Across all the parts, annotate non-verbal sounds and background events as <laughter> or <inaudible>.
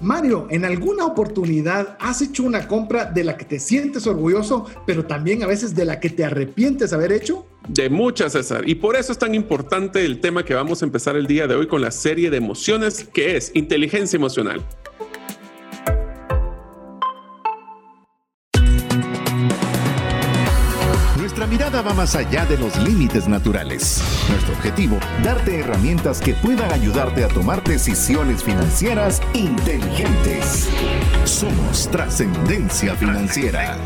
Mario, ¿en alguna oportunidad has hecho una compra de la que te sientes orgulloso, pero también a veces de la que te arrepientes haber hecho? De muchas, César. Y por eso es tan importante el tema que vamos a empezar el día de hoy con la serie de emociones, que es inteligencia emocional. Va más allá de los límites naturales. Nuestro objetivo, darte herramientas que puedan ayudarte a tomar decisiones financieras inteligentes. Somos trascendencia financiera.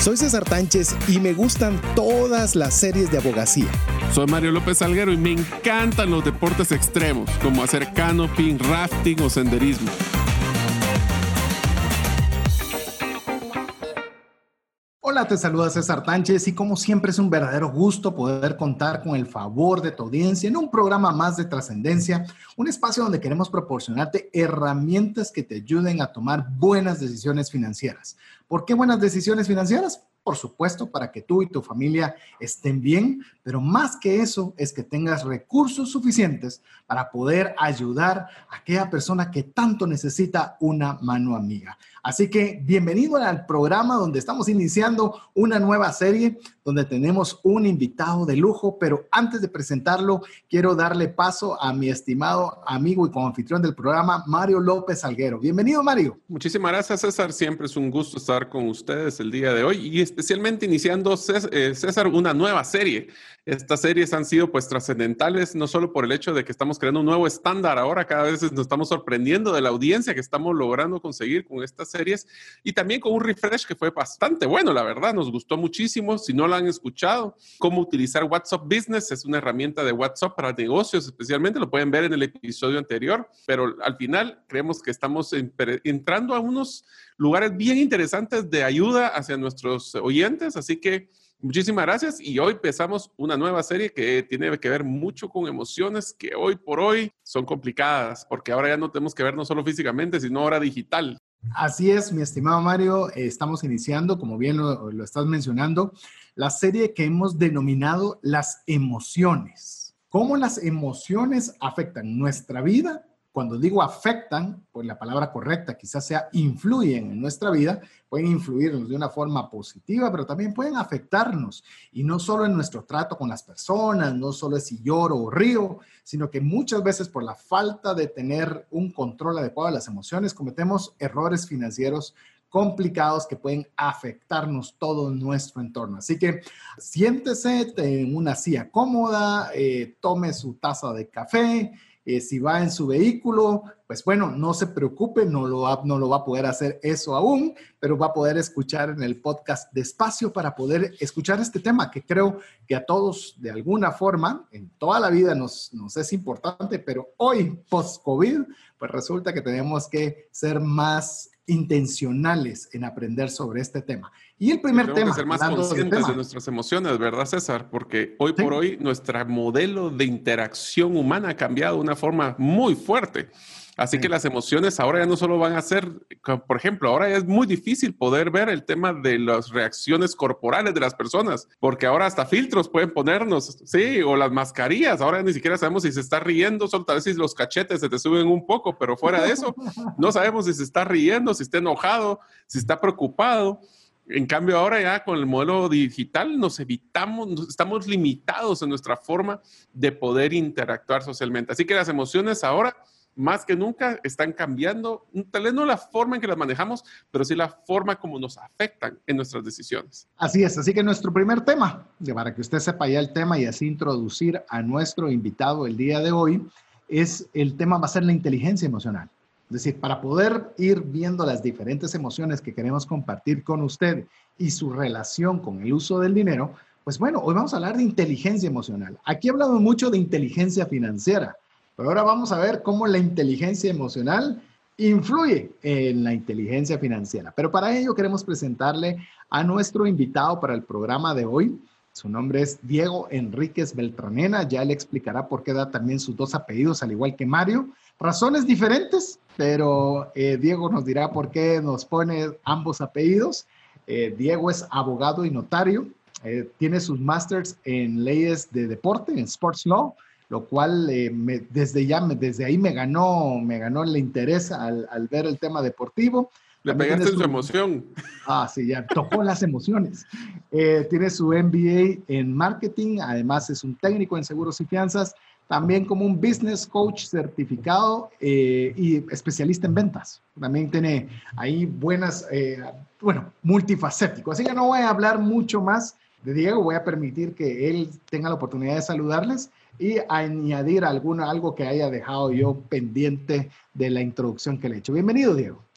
Soy César Tánchez y me gustan todas las series de abogacía. Soy Mario López Alguero y me encantan los deportes extremos, como hacer canopy, rafting o senderismo. Hola, te saluda César Tánchez y como siempre es un verdadero gusto poder contar con el favor de tu audiencia en un programa más de trascendencia, un espacio donde queremos proporcionarte herramientas que te ayuden a tomar buenas decisiones financieras. ¿Por qué buenas decisiones financieras? por supuesto, para que tú y tu familia estén bien, pero más que eso es que tengas recursos suficientes para poder ayudar a aquella persona que tanto necesita una mano amiga. Así que bienvenido al programa donde estamos iniciando una nueva serie donde tenemos un invitado de lujo, pero antes de presentarlo, quiero darle paso a mi estimado amigo y coanfitrión del programa, Mario López Alguero. Bienvenido, Mario. Muchísimas gracias, César. Siempre es un gusto estar con ustedes el día de hoy y especialmente iniciando, eh, César, una nueva serie. Estas series han sido pues trascendentales, no solo por el hecho de que estamos creando un nuevo estándar ahora, cada vez nos estamos sorprendiendo de la audiencia que estamos logrando conseguir con estas series y también con un refresh que fue bastante bueno, la verdad, nos gustó muchísimo. Si no lo han escuchado, cómo utilizar WhatsApp Business, es una herramienta de WhatsApp para negocios especialmente, lo pueden ver en el episodio anterior, pero al final creemos que estamos entrando a unos lugares bien interesantes de ayuda hacia nuestros oyentes, así que muchísimas gracias y hoy empezamos una nueva serie que tiene que ver mucho con emociones que hoy por hoy son complicadas, porque ahora ya no tenemos que ver no solo físicamente, sino ahora digital. Así es, mi estimado Mario, estamos iniciando, como bien lo, lo estás mencionando, la serie que hemos denominado las emociones. ¿Cómo las emociones afectan nuestra vida cuando digo afectan, pues la palabra correcta quizás sea influyen en nuestra vida, pueden influirnos de una forma positiva, pero también pueden afectarnos. Y no solo en nuestro trato con las personas, no solo es si lloro o río, sino que muchas veces por la falta de tener un control adecuado de las emociones, cometemos errores financieros complicados que pueden afectarnos todo nuestro entorno. Así que siéntese en una silla cómoda, eh, tome su taza de café, eh, si va en su vehículo, pues bueno, no se preocupe, no lo, va, no lo va a poder hacer eso aún, pero va a poder escuchar en el podcast despacio para poder escuchar este tema que creo que a todos de alguna forma, en toda la vida nos, nos es importante, pero hoy, post-COVID, pues resulta que tenemos que ser más intencionales en aprender sobre este tema. Y el primer tema. Que ser más conscientes de, nuestras emociones, ¿verdad, César? Porque hoy por hoy nuestro modelo de interacción humana ha cambiado de una forma muy fuerte. Así que las emociones ahora ya no solo van a ser, por ejemplo, ahora es muy difícil poder ver el tema de las reacciones corporales de las personas, porque ahora hasta filtros pueden ponernos, sí, o las mascarillas, ahora ni siquiera sabemos si se está riendo, solo tal vez si los cachetes se te suben un poco, pero fuera de eso, <laughs> no sabemos si se está riendo, si está enojado, si está preocupado. En cambio, ahora ya con el modelo digital nos evitamos, estamos limitados en nuestra forma de poder interactuar socialmente. Así que las emociones ahora, más que nunca, están cambiando, tal vez no la forma en que las manejamos, pero sí la forma como nos afectan en nuestras decisiones. Así es, así que nuestro primer tema, para que usted sepa ya el tema y así introducir a nuestro invitado el día de hoy, es el tema va a ser la inteligencia emocional. Es decir, para poder ir viendo las diferentes emociones que queremos compartir con usted y su relación con el uso del dinero, pues bueno, hoy vamos a hablar de inteligencia emocional. Aquí he hablado mucho de inteligencia financiera, pero ahora vamos a ver cómo la inteligencia emocional influye en la inteligencia financiera. Pero para ello queremos presentarle a nuestro invitado para el programa de hoy. Su nombre es Diego Enríquez Beltranena. Ya le explicará por qué da también sus dos apellidos, al igual que Mario. Razones diferentes, pero eh, Diego nos dirá por qué nos pone ambos apellidos. Eh, Diego es abogado y notario, eh, tiene sus masters en leyes de deporte, en sports law, lo cual eh, desde ya, desde ahí me ganó, me ganó el interés al, al ver el tema deportivo. Le pegaste su, emoción. Ah, sí, ya tocó las emociones. Eh, tiene su MBA en marketing, además es un técnico en seguros y fianzas, también como un business coach certificado eh, y especialista en ventas. También tiene ahí buenas, eh, bueno, multifacético. Así que no voy a hablar mucho más de Diego, voy a permitir que él tenga la oportunidad de saludarles y añadir alguna, algo que haya dejado yo pendiente de la introducción que le he hecho. Bienvenido, Diego.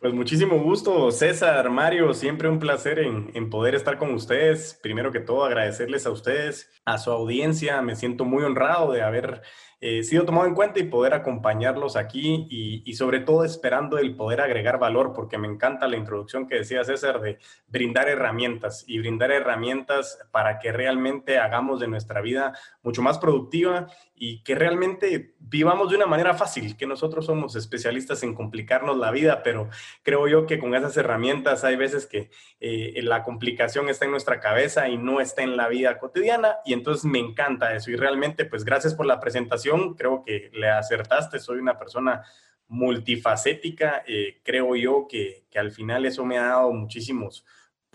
Pues muchísimo gusto, César, Mario, siempre un placer en, en, poder estar con ustedes. Primero que todo, agradecerles a ustedes, a su audiencia. Me siento muy honrado de haber eh, sido tomado en cuenta y poder acompañarlos aquí y, y, sobre todo esperando el poder agregar valor, porque me encanta la introducción que decía César de brindar herramientas y brindar herramientas para que realmente hagamos de nuestra vida mucho más productiva y que realmente vivamos de una manera fácil, que nosotros somos especialistas en complicarnos la vida, pero creo yo que con esas herramientas hay veces que eh, la complicación está en nuestra cabeza y no está en la vida cotidiana y entonces me encanta eso. Y realmente pues gracias por la presentación, creo que le acertaste, soy una persona multifacética, eh, creo yo que, que al final eso me ha dado muchísimos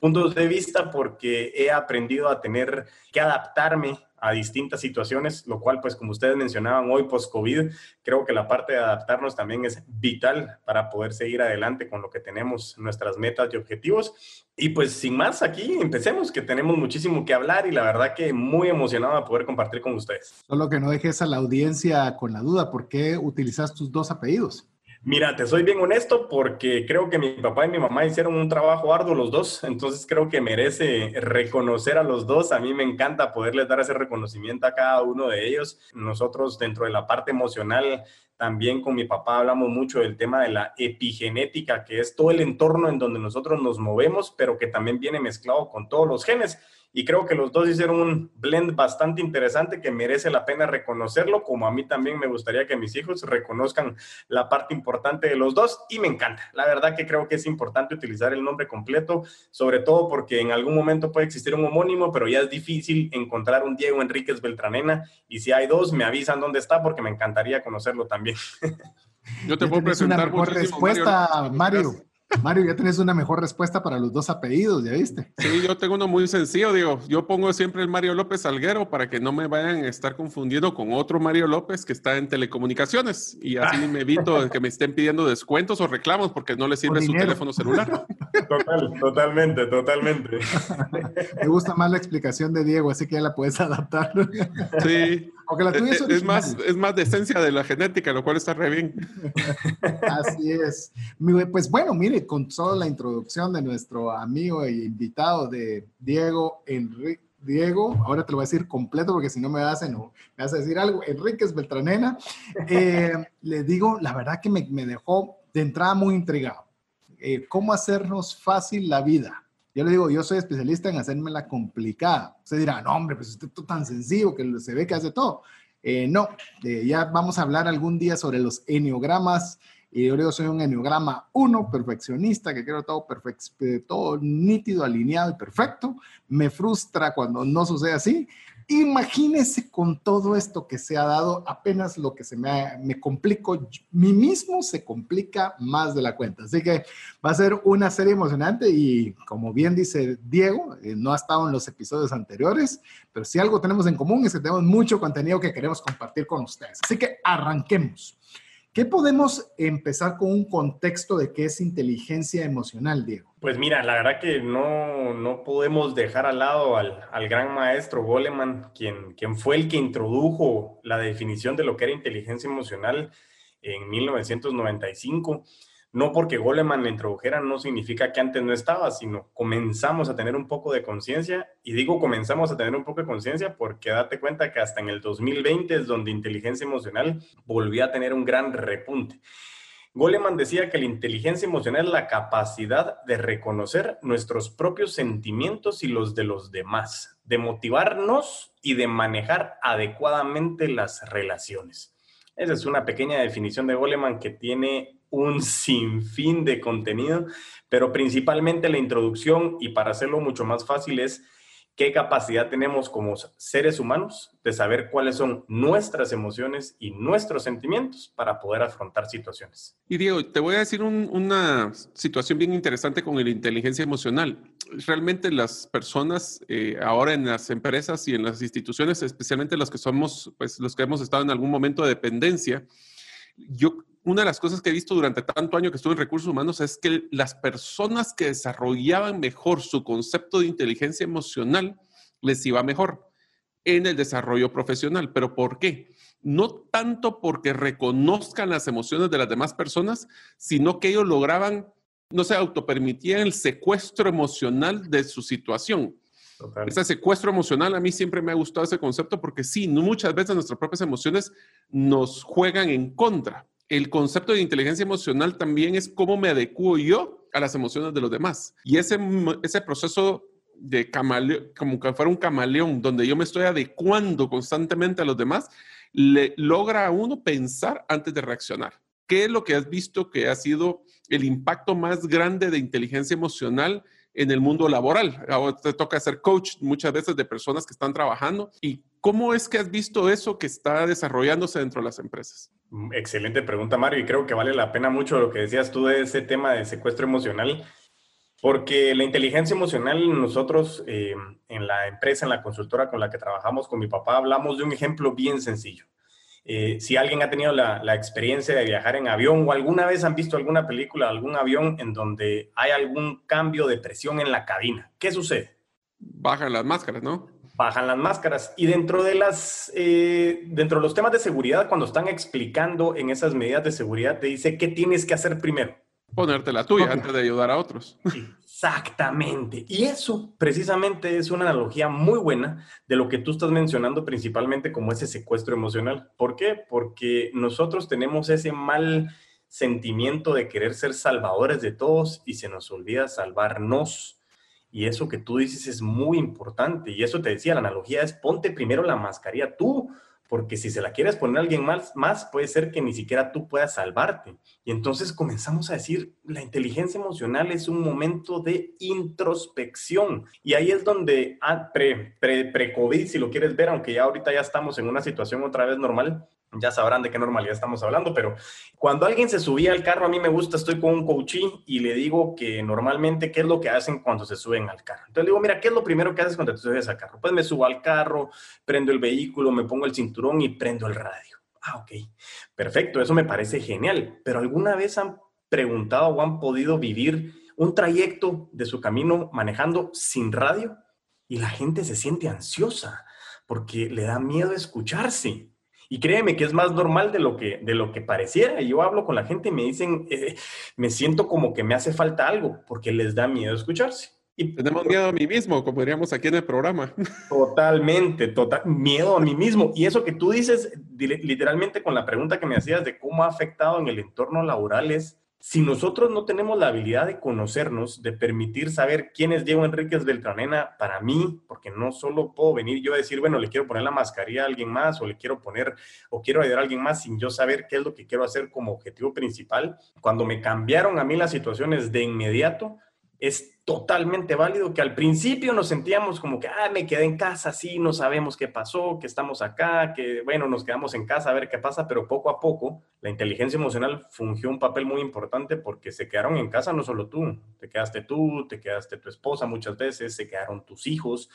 puntos de vista porque he aprendido a tener que adaptarme a distintas situaciones, lo cual, pues como ustedes mencionaban hoy, post-COVID, creo que la parte de adaptarnos también es vital para poder seguir adelante con lo que tenemos, nuestras metas y objetivos. Y pues sin más, aquí empecemos, que tenemos muchísimo que hablar y la verdad que muy emocionado de poder compartir con ustedes. Solo que no dejes a la audiencia con la duda, ¿por qué utilizas tus dos apellidos? Mira, te soy bien honesto porque creo que mi papá y mi mamá hicieron un trabajo arduo los dos, entonces creo que merece reconocer a los dos. A mí me encanta poderles dar ese reconocimiento a cada uno de ellos. Nosotros dentro de la parte emocional, también con mi papá hablamos mucho del tema de la epigenética, que es todo el entorno en donde nosotros nos movemos, pero que también viene mezclado con todos los genes y creo que los dos hicieron un blend bastante interesante que merece la pena reconocerlo, como a mí también me gustaría que mis hijos reconozcan la parte importante de los dos y me encanta. La verdad que creo que es importante utilizar el nombre completo, sobre todo porque en algún momento puede existir un homónimo, pero ya es difícil encontrar un Diego Enríquez Beltranena y si hay dos, me avisan dónde está porque me encantaría conocerlo también. Yo te puedo presentar una mejor respuesta, Mario. Mario, ya tenés una mejor respuesta para los dos apellidos, ¿ya viste? Sí, yo tengo uno muy sencillo, digo, yo pongo siempre el Mario López Salguero para que no me vayan a estar confundiendo con otro Mario López que está en telecomunicaciones y así me evito que me estén pidiendo descuentos o reclamos porque no les sirve su teléfono celular. Total, totalmente, totalmente. Me gusta más la explicación de Diego, así que ya la puedes adaptar. Sí. Aunque la tuya es, es, más, es más de esencia de la genética, lo cual está re bien. Así es. Pues bueno, mire, con toda la introducción de nuestro amigo e invitado de Diego Enrique. Diego, ahora te lo voy a decir completo porque si no me vas a, no, me vas a decir algo, Enríquez Beltranena, <laughs> eh, le digo, la verdad que me, me, dejó de entrada muy intrigado. Eh, ¿Cómo hacernos fácil la vida? Yo le digo, yo soy especialista en hacerme la complicada. Usted dirá, no, hombre, pues usted es tan sencillo que se ve que hace todo. Eh, no, eh, ya vamos a hablar algún día sobre los enneogramas. Y yo digo, soy un enneograma 1, perfeccionista, que quiero todo, perfecto, todo nítido, alineado y perfecto. Me frustra cuando no sucede así. Imagínese con todo esto que se ha dado, apenas lo que se me, me complico, mí mismo se complica más de la cuenta. Así que va a ser una serie emocionante y como bien dice Diego, eh, no ha estado en los episodios anteriores, pero si algo tenemos en común es que tenemos mucho contenido que queremos compartir con ustedes. Así que arranquemos. ¿Qué podemos empezar con un contexto de qué es inteligencia emocional, Diego? Pues mira, la verdad que no, no podemos dejar al lado al, al, gran maestro Goleman, quien, quien fue el que introdujo la definición de lo que era inteligencia emocional en 1995 no porque Goleman le introdujera no significa que antes no estaba, sino comenzamos a tener un poco de conciencia. Y digo comenzamos a tener un poco de conciencia porque date cuenta que hasta en el 2020 es donde inteligencia emocional volvió a tener un gran repunte. Goleman decía que la inteligencia emocional es la capacidad de reconocer nuestros propios sentimientos y los de los demás, de motivarnos y de manejar adecuadamente las relaciones. Esa es una pequeña definición de Goleman que tiene un sinfín de contenido, pero principalmente la introducción y para hacerlo mucho más fácil es qué capacidad tenemos como seres humanos de saber cuáles son nuestras emociones y nuestros sentimientos para poder afrontar situaciones. Y Diego, te voy a decir una situación bien interesante con la inteligencia emocional. Realmente las personas eh, ahora en las empresas y en las instituciones, especialmente los que somos, pues los que hemos estado en algún momento de dependencia, yo una de las cosas que he visto durante tanto año que estuve en recursos humanos es que las personas que desarrollaban mejor su concepto de inteligencia emocional les iba mejor en el desarrollo profesional. ¿Pero por qué? No tanto porque reconozcan las emociones de las demás personas, sino que ellos lograban, no se autopermitían el secuestro emocional de su situación. Ese secuestro emocional, a mí siempre me ha gustado ese concepto porque sí, muchas veces nuestras propias emociones nos juegan en contra el concepto de inteligencia emocional también es cómo me adecuo yo a las emociones de los demás. Y ese, ese proceso de camaleón, como que fuera un camaleón, donde yo me estoy adecuando constantemente a los demás, le logra a uno pensar antes de reaccionar. ¿Qué es lo que has visto que ha sido el impacto más grande de inteligencia emocional en el mundo laboral. Ahora te toca ser coach muchas veces de personas que están trabajando. ¿Y cómo es que has visto eso que está desarrollándose dentro de las empresas? Mm, excelente pregunta, Mario, y creo que vale la pena mucho lo que decías tú de ese tema de secuestro emocional, porque la inteligencia emocional, nosotros eh, en la empresa, en la consultora con la que trabajamos con mi papá, hablamos de un ejemplo bien sencillo. Eh, si alguien ha tenido la, experiencia de viajar en avión o alguna vez han visto alguna película, algún avión en donde hay algún cambio de presión en la cabina, ¿qué sucede? Bajan las máscaras, ¿no? Bajan las máscaras. Y dentro de, las, eh, dentro de los temas de seguridad, cuando están explicando en esas medidas de seguridad, te dice qué tienes que hacer primero. Ponerte la tuya antes de ayudar a otros. <laughs> Exactamente. Y eso precisamente es una analogía muy buena de lo que tú estás mencionando principalmente como ese secuestro emocional. ¿Por qué? Porque nosotros tenemos ese mal sentimiento de querer ser salvadores de todos y se nos olvida salvarnos. Y eso que tú dices es muy importante. Y eso te decía, la analogía es ponte primero la mascarilla tú porque si se la quieres poner a alguien más, más, puede ser que ni siquiera tú puedas salvarte. Y entonces comenzamos a decir, la inteligencia emocional es un momento de introspección. Y ahí es donde, ah, pre-COVID, pre, pre COVID si lo quieres ver, aunque ya ahorita ya estamos en una situación otra vez normal, ya sabrán de qué normalidad estamos hablando, pero cuando alguien se subía al carro, a mí me gusta, estoy con un coachí y le digo que normalmente, ¿qué es lo que hacen cuando se suben al carro? Entonces le digo, mira, ¿qué es lo primero que haces cuando te subes al carro? Pues me subo al carro, prendo el vehículo, me pongo el cinturón y prendo el radio. Ah, ok, perfecto, eso me parece genial, pero ¿alguna vez han preguntado o han podido vivir un trayecto de su camino manejando sin radio? Y la gente se siente ansiosa porque le da miedo escucharse. Y créeme que es más normal de lo que, de lo que pareciera. Yo hablo con la gente y me dicen, eh, me siento como que me hace falta algo, porque les da miedo escucharse. Y tenemos miedo a mí mismo, como diríamos aquí en el programa. <laughs> Totalmente, total, miedo a mí mismo. Y eso que tú dices, literalmente con la pregunta que me hacías de cómo ha afectado en el entorno laboral es si nosotros no tenemos la habilidad de conocernos, de permitir saber quién es Diego Enríquez Beltranena para mí, porque no solo puedo venir yo a decir, bueno, le quiero poner la mascarilla a alguien más o le quiero poner o quiero ayudar a alguien más sin yo saber qué es lo que quiero hacer como objetivo principal. Cuando me cambiaron a mí las situaciones de inmediato, es totalmente válido que al principio nos sentíamos como que, ah, me quedé en casa, sí, no sabemos qué pasó, que estamos acá, que bueno, nos quedamos en casa a ver qué pasa, pero poco a poco la inteligencia emocional fungió un papel muy importante porque se quedaron en casa no solo tú, te quedaste tú, te quedaste tu esposa muchas veces, se quedaron tus hijos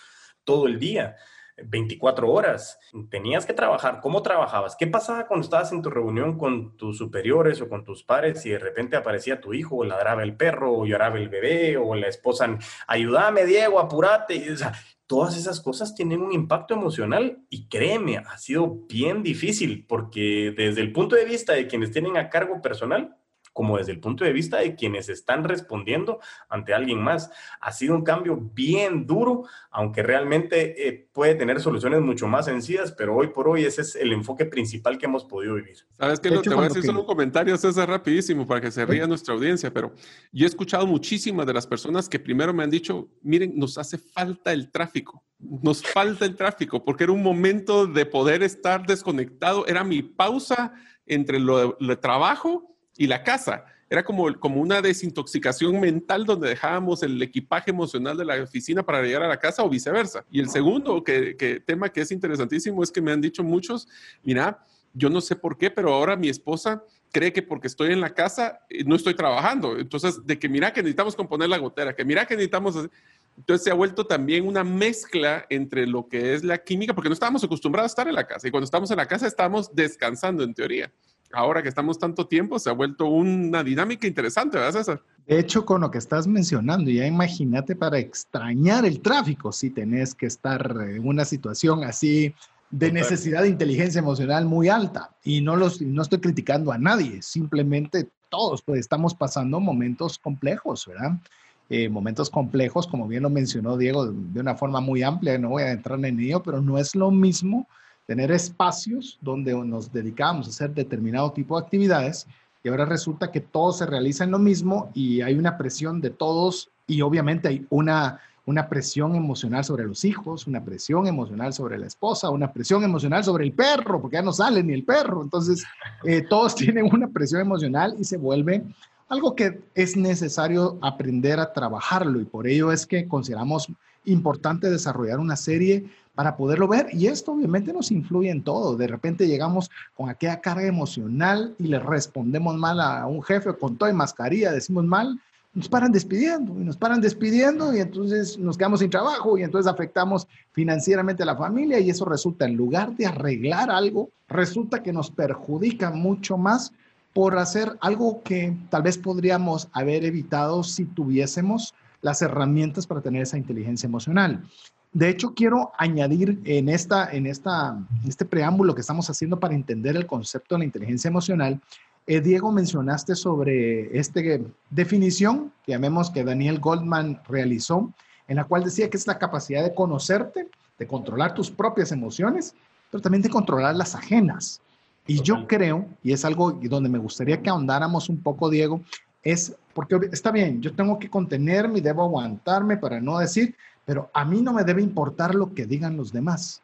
todo el día. 24 horas. Tenías que trabajar. ¿Cómo trabajabas? ¿Qué pasaba cuando estabas en tu reunión con tus superiores o con tus pares y de repente aparecía tu hijo o ladraba el perro o lloraba el bebé o la esposa, ayúdame Diego, apúrate? O sea, todas esas cosas tienen un impacto emocional y créeme, ha sido bien difícil porque desde el punto de vista de quienes tienen a cargo personal, como desde el punto de vista de quienes están respondiendo ante alguien más. Ha sido un cambio bien duro, aunque realmente eh, puede tener soluciones mucho más sencillas, pero hoy por hoy ese es el enfoque principal que hemos podido vivir. Sabes que te voy a decir solo un comentario, César, rapidísimo, para que se ría nuestra audiencia, pero yo he escuchado muchísimas de las personas que primero me han dicho, miren, nos hace falta el tráfico, nos falta el tráfico, porque era un momento de poder estar desconectado, era mi pausa entre lo de trabajo y la casa. era como, como una desintoxicación mental donde dejábamos el equipaje emocional de la oficina para llegar a la casa o viceversa. Y el segundo que, tema que es interesantísimo es que me han dicho muchos, mira, yo no sé por qué, pero ahora mi esposa cree que porque estoy en la casa eh, no estoy trabajando. Entonces, de que mira que necesitamos componer la gotera, que mira que necesitamos... Entonces se ha vuelto también una mezcla entre lo que es la química, porque no estábamos acostumbrados a estar en la casa y cuando estamos en la casa estamos descansando en teoría. Ahora que estamos tanto tiempo, se ha vuelto una dinámica interesante, ¿verdad, César? De hecho, con lo que estás mencionando, ya imagínate para extrañar el tráfico si tenés que estar en una situación así de necesidad de inteligencia emocional muy alta. Y no, los, no estoy criticando a nadie, simplemente todos pues, estamos pasando momentos complejos, ¿verdad? Eh, momentos complejos, como bien lo mencionó Diego de una forma muy amplia, no voy a entrar en ello, pero no es lo mismo tener espacios donde nos dedicamos a hacer determinado tipo de actividades y ahora resulta que todo se realiza en lo mismo y hay una presión de todos y obviamente hay una, una presión emocional sobre los hijos, una presión emocional sobre la esposa, una presión emocional sobre el perro, porque ya no sale ni el perro. Entonces, eh, todos <laughs> tienen una presión emocional y se vuelve algo que es necesario aprender a trabajarlo y por ello es que consideramos importante desarrollar una serie para poderlo ver y esto obviamente nos influye en todo. De repente llegamos con aquella carga emocional y le respondemos mal a un jefe con toda mascarilla, decimos mal, nos paran despidiendo y nos paran despidiendo y entonces nos quedamos sin trabajo y entonces afectamos financieramente a la familia y eso resulta en lugar de arreglar algo, resulta que nos perjudica mucho más por hacer algo que tal vez podríamos haber evitado si tuviésemos las herramientas para tener esa inteligencia emocional. De hecho, quiero añadir en, esta, en esta, este preámbulo que estamos haciendo para entender el concepto de la inteligencia emocional. Eh, Diego, mencionaste sobre esta definición, que llamemos que Daniel Goldman realizó, en la cual decía que es la capacidad de conocerte, de controlar tus propias emociones, pero también de controlar las ajenas. Y yo creo, y es algo donde me gustaría que ahondáramos un poco, Diego, es porque está bien, yo tengo que contenerme y debo aguantarme para no decir, pero a mí no me debe importar lo que digan los demás.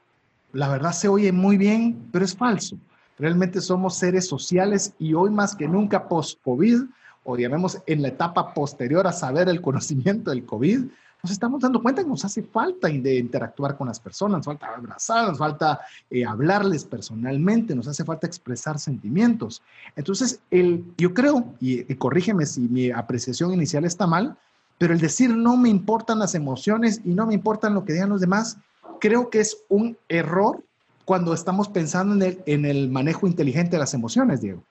La verdad se oye muy bien, pero es falso. Realmente somos seres sociales y hoy más que nunca post-COVID, o llamemos en la etapa posterior a saber el conocimiento del COVID, nos estamos dando cuenta que nos hace falta de interactuar con las personas, nos falta abrazar, nos falta eh, hablarles personalmente, nos hace falta expresar sentimientos. Entonces, el, yo creo, y, y corrígeme si mi apreciación inicial está mal, pero el decir no me importan las emociones y no me importan lo que digan los demás, creo que es un error cuando estamos pensando en el, en el manejo inteligente de las emociones, Diego.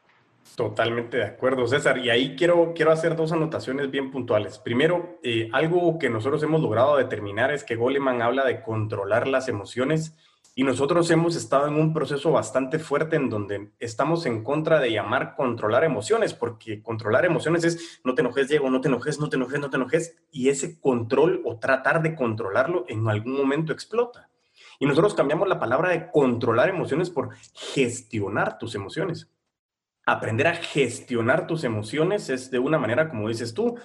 Totalmente de acuerdo, César. Y ahí quiero, quiero hacer dos anotaciones bien puntuales. Primero, eh, algo que nosotros hemos logrado determinar es que Goleman habla de controlar las emociones y nosotros hemos estado en un proceso bastante fuerte en donde estamos en contra de llamar controlar emociones, porque controlar emociones es no te enojes, Diego, no te enojes, no te enojes, no te enojes, y ese control o tratar de controlarlo en algún momento explota. Y nosotros cambiamos la palabra de controlar emociones por gestionar tus emociones aprender a gestionar tus emociones es de una manera como dices tú.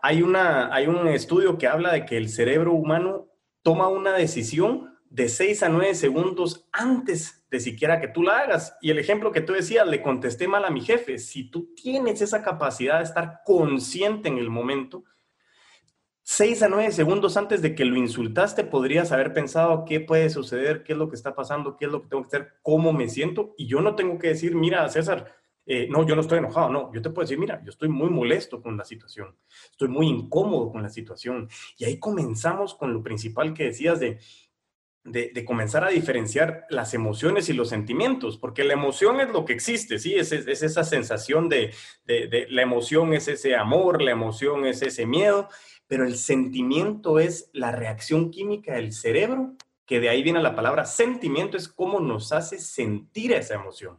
Hay, una, hay un estudio que habla de que el cerebro humano toma una decisión de 6 a 9 segundos antes de siquiera que tú la hagas. Y el ejemplo que tú decías, le contesté mal a mi jefe. Si tú tienes esa capacidad de estar consciente en el momento, 6 a 9 segundos antes de que lo insultaste, podrías haber pensado qué puede suceder, qué es lo que está pasando, qué es lo que tengo que hacer, cómo me siento. Y yo no tengo que decir, mira, César, eh, no, yo no estoy enojado, no, yo te puedo decir, mira, yo estoy muy molesto con la situación, estoy muy incómodo con la situación. Y ahí comenzamos con lo principal que decías de, de, comenzar a diferenciar las emociones y los sentimientos, porque la emoción es lo que existe, ¿sí? Es, es, esa sensación de, de, la emoción es ese amor, la emoción es ese miedo, pero el sentimiento es la reacción química del cerebro, que de ahí viene la palabra sentimiento, es cómo nos hace sentir esa emoción.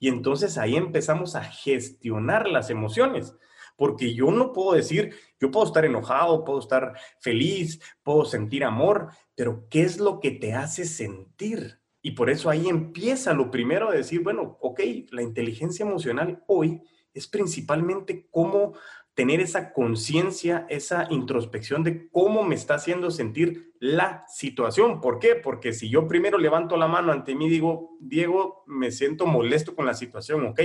Y entonces ahí empezamos a gestionar las emociones, porque yo no puedo decir, yo puedo estar enojado, puedo estar feliz, puedo sentir amor, pero ¿qué es lo que te hace sentir? Y por eso ahí empieza lo primero de decir, bueno, ok, la inteligencia emocional hoy es principalmente cómo tener esa conciencia, esa introspección de cómo me está haciendo sentir la situación. ¿Por qué? Porque si yo primero levanto la mano ante mí y digo, Diego, me siento molesto con la situación, ok,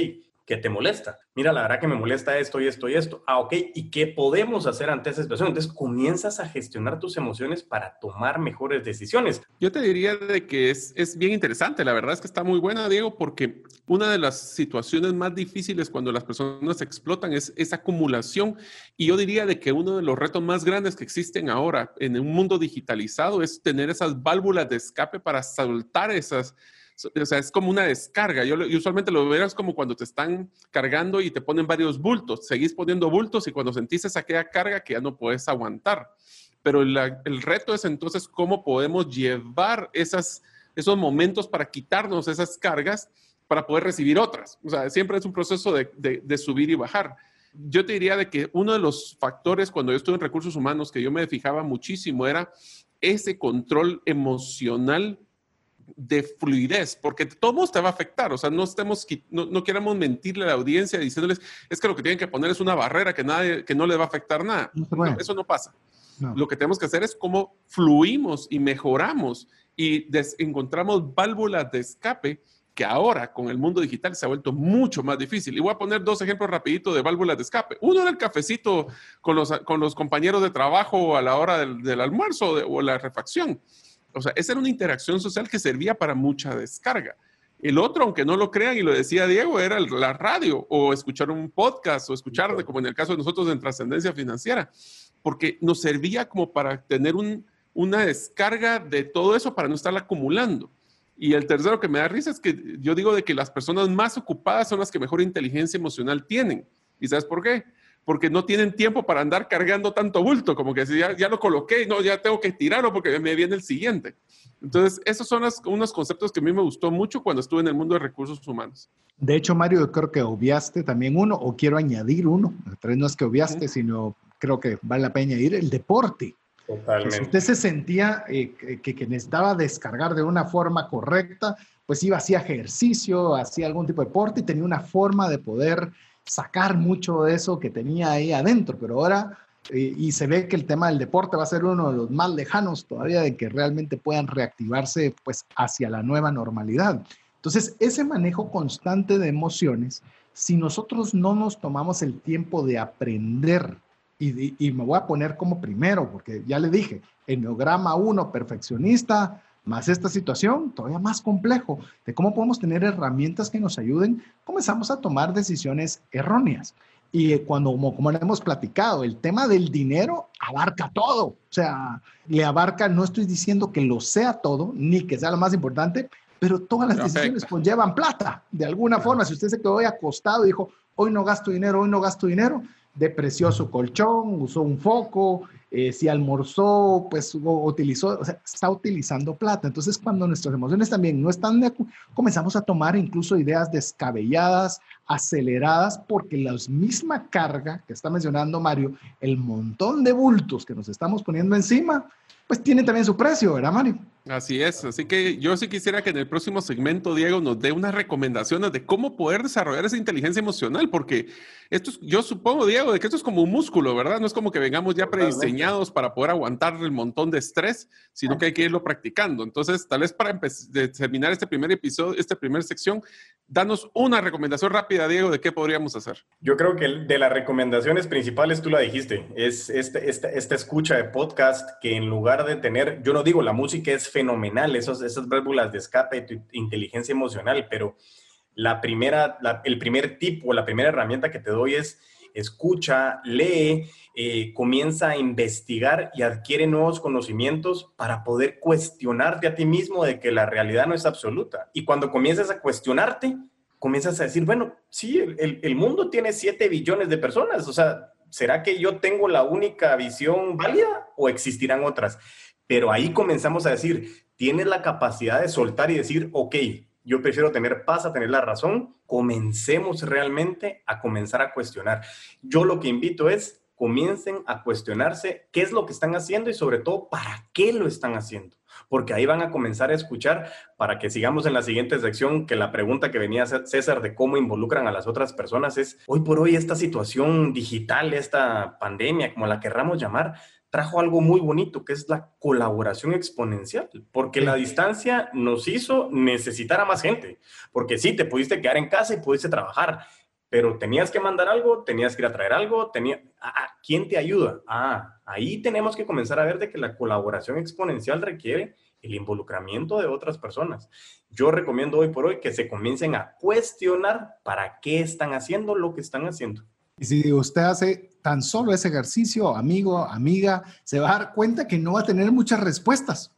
¿Qué te molesta? Mira, la verdad que me molesta esto y esto y esto. Ah, ok. ¿Y qué podemos hacer ante esa situación? Entonces comienzas a gestionar tus emociones para tomar mejores decisiones. Yo te diría de que es, es bien interesante. La verdad es que está muy buena, Diego, porque una de las situaciones más difíciles cuando las personas explotan es esa acumulación. Y yo diría de que uno de los retos más grandes que existen ahora en un mundo digitalizado es tener esas válvulas de escape para soltar esas o sea, es como una descarga. Yo, usualmente lo verás como cuando te están cargando y te ponen varios bultos. Seguís poniendo bultos y cuando sentís aquella carga que ya no puedes aguantar. Pero el reto es entonces cómo podemos llevar esas, esos momentos para quitarnos esas cargas para poder recibir otras. O sea, siempre es un proceso de, de subir y bajar yo te diría de que uno de los factores cuando yo estuve en recursos humanos que yo me fijaba muchísimo era ese control emocional de fluidez, porque todo te va a afectar, o sea, no, estemos, no, no queramos mentirle a la audiencia diciéndoles, es que lo que tienen que poner es una barrera que, nadie, que no le va a afectar nada. eso no pasa. Lo que tenemos que hacer es cómo fluimos y mejoramos y encontramos válvulas de escape que ahora con el mundo digital se ha vuelto mucho más difícil. Y voy a poner dos ejemplos rapiditos de válvulas de escape. Uno era el cafecito con los, con los compañeros de trabajo a la hora del, del almuerzo o la refacción. O sea, esa era una interacción social que servía para mucha descarga. El otro, aunque no lo crean, y lo decía Diego, era la radio o escuchar un podcast o escuchar, como en el caso de nosotros en trascendencia financiera, porque nos servía como para tener una descarga de todo eso para no estarla acumulando. Y el tercero que me da risa es que yo digo de que las personas más ocupadas son las que mejor inteligencia emocional tienen. ¿Y sabes por qué? Porque no tienen tiempo para andar cargando tanto bulto, como que si ya, ya lo coloqué, no, ya tengo que tirarlo porque me viene el siguiente. Entonces, esos son unos conceptos que a mí me gustó mucho cuando estuve en el mundo de recursos humanos. De hecho, Mario, yo creo que obviaste también uno, o quiero añadir uno, no es que obviaste, sino creo que vale la pena añadir el deporte. Totalmente. Si usted se sentía eh, que, que necesitaba descargar de una forma correcta, pues iba, hacía ejercicio, hacía algún tipo de deporte y tenía una forma de poder sacar mucho de eso que tenía ahí adentro, pero ahora, eh, y se ve que el tema del deporte va a ser uno de los más lejanos todavía de que realmente puedan reactivarse pues hacia la nueva normalidad. Entonces, ese manejo constante de emociones, si nosotros no nos tomamos el tiempo de aprender, y, me voy a poner como primero, porque ya le dije, enneograma 1, perfeccionista, más esta situación todavía más complejo de cómo podemos tener herramientas que nos ayuden, comenzamos a tomar decisiones erróneas. Y cuando, como, como hemos platicado, el tema del dinero abarca todo. O sea, le abarca, no estoy diciendo que lo sea todo, ni que sea lo más importante, pero todas las decisiones conllevan plata. De alguna forma, si usted se quedó ahí acostado y dijo, hoy no gasto dinero, hoy no gasto dinero, depreció su colchón, usó un foco, eh, si almorzó, pues utilizó, o sea, está utilizando plata. Entonces, cuando nuestras emociones también no están comenzamos a tomar incluso ideas descabelladas, aceleradas, porque la misma carga que está mencionando Mario, el montón de bultos que nos estamos poniendo encima, pues tiene también su precio, ¿verdad, Mario? Así es, así que yo sí quisiera que en el próximo segmento Diego nos dé unas recomendaciones de cómo poder desarrollar esa inteligencia emocional, porque esto es, yo supongo, Diego, de que esto es como un músculo, ¿verdad? No es como que vengamos ya prediseñados para poder aguantar el montón de estrés, sino que hay que irlo practicando. Entonces, tal vez para terminar este primer episodio, esta primera sección, danos una recomendación rápida, Diego, de qué podríamos hacer. Yo creo que de las recomendaciones principales, tú la dijiste, es este, esta, esta escucha de podcast que en lugar de tener, yo no digo la música es fenomenal, esos, esas válvulas de escape, tu inteligencia emocional, pero la primera, el primer tip o la primera herramienta que te doy es escucha, lee, eh, comienza a investigar y adquiere nuevos conocimientos para poder cuestionarte a ti mismo de que la realidad no es absoluta. Y cuando comienzas a cuestionarte, comienzas a decir, bueno, sí, el, el mundo tiene 7 billones de personas, o sea, ¿será que yo tengo la única visión válida o existirán otras? Pero ahí comenzamos a decir, tienes la capacidad de soltar y decir, ok, yo prefiero tener paz a tener la razón, comencemos realmente a comenzar a cuestionar. Yo lo que invito es, comiencen a cuestionarse qué es lo que están haciendo y sobre todo para qué lo están haciendo. Porque ahí van a comenzar a escuchar para que sigamos en la siguiente sección, que la pregunta que venía César de cómo involucran a las otras personas es, hoy por hoy esta situación digital, esta pandemia, como la querramos llamar, trajo algo muy bonito, que es la colaboración exponencial, porque la distancia nos hizo necesitar a más gente, porque sí, te pudiste quedar en casa y pudiste trabajar, pero tenías que mandar algo, tenías que ir a traer algo, tenía, ah, ah, ¿quién te ayuda? Ah, ahí tenemos que comenzar a ver de que la colaboración exponencial requiere el involucramiento de otras personas. Yo recomiendo hoy por hoy que se comiencen a cuestionar para qué están haciendo lo que están haciendo. Y si usted hace tan solo ese ejercicio, amigo, amiga, se va a dar cuenta que no va a tener muchas respuestas.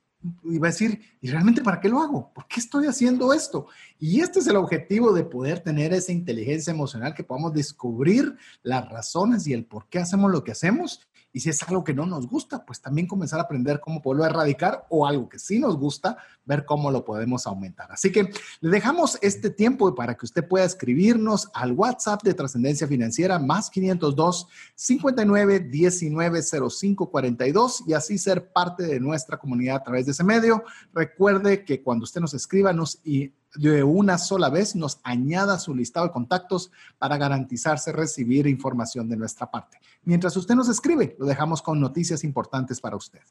Y va a decir, ¿y realmente para qué lo hago? ¿Por qué estoy haciendo esto? Y este es el objetivo de poder tener esa inteligencia emocional, que podamos descubrir las razones y el por qué hacemos lo que hacemos y si es algo que no nos gusta, pues también comenzar a aprender cómo poderlo erradicar o algo que sí nos gusta, ver cómo lo podemos aumentar. Así que le dejamos este tiempo para que usted pueda escribirnos al WhatsApp de Trascendencia Financiera más 502 59 19 05 42 y así ser parte de nuestra comunidad a través de ese medio. Recuerde que cuando usted nos escriba nos y de una sola vez nos añada su listado de contactos para garantizarse recibir información de nuestra parte. Mientras usted nos escribe, lo dejamos con noticias importantes para usted.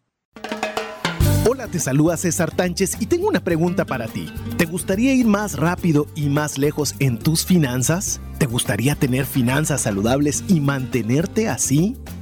Hola, te saluda César Tánchez y tengo una pregunta para ti. ¿Te gustaría ir más rápido y más lejos en tus finanzas? ¿Te gustaría tener finanzas saludables y mantenerte así?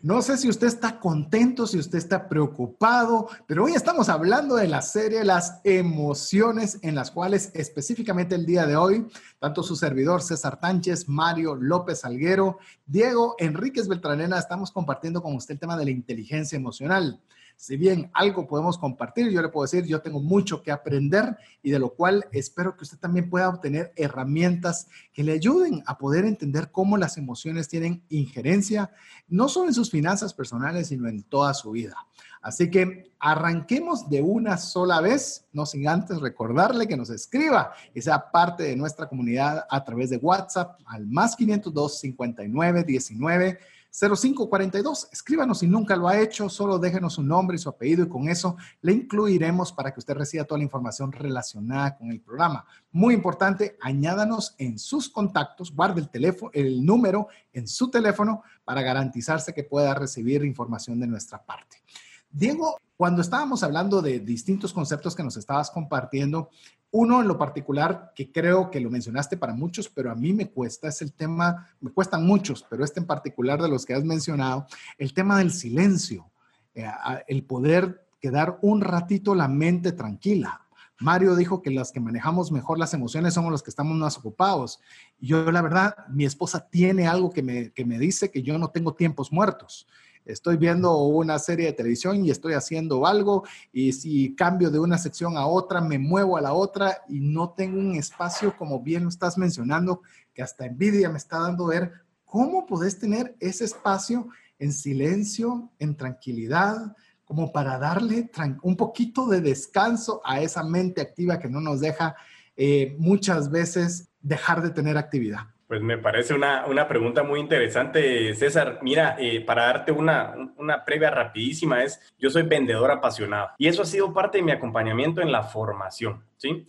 No sé si usted está contento, si usted está preocupado, pero hoy estamos hablando de la serie Las emociones en las cuales específicamente el día de hoy, tanto su servidor César Tánchez, Mario López Alguero, Diego Enríquez Beltranena, estamos compartiendo con usted el tema de la inteligencia emocional si bien algo podemos compartir, yo le puedo decir, yo tengo mucho que aprender y de lo cual espero que usted también pueda obtener herramientas que le ayuden a poder entender cómo las emociones tienen injerencia, no solo en sus finanzas personales, sino en toda su vida. Así que arranquemos de una sola vez, no sin antes recordarle que nos escriba y sea parte de nuestra comunidad a través de WhatsApp al más 502 59 19 0542. Escríbanos si nunca lo ha hecho, solo déjenos su nombre y su apellido y con eso le incluiremos para que usted reciba toda la información relacionada con el programa. Muy importante, añádanos en sus contactos, guarde el teléfono, el número en su teléfono para garantizarse que pueda recibir información de nuestra parte. Diego, cuando estábamos hablando de distintos conceptos que nos estabas compartiendo, uno en lo particular que creo que lo mencionaste para muchos, pero a mí me cuesta, es el tema, me cuestan muchos, pero este en particular de los que has mencionado, el tema del silencio, eh, el poder quedar un ratito la mente tranquila. Mario dijo que las que manejamos mejor las emociones somos los que estamos más ocupados. Yo, la verdad, mi esposa tiene algo que me, que me dice que yo no tengo tiempos muertos estoy viendo una serie de televisión y estoy haciendo algo y si cambio de una sección a otra, me muevo a la otra y no tengo un espacio, como bien lo estás mencionando, que hasta envidia me está dando ver cómo podés tener ese espacio en silencio, en tranquilidad, como para darle un poquito de descanso a esa mente activa que no nos deja eh, muchas veces dejar de tener actividad. Pues me parece una, pregunta muy interesante, César. Mira, eh, para darte una, una previa rapidísima es, yo soy vendedor apasionado y eso ha sido parte de mi acompañamiento en la formación, ¿sí?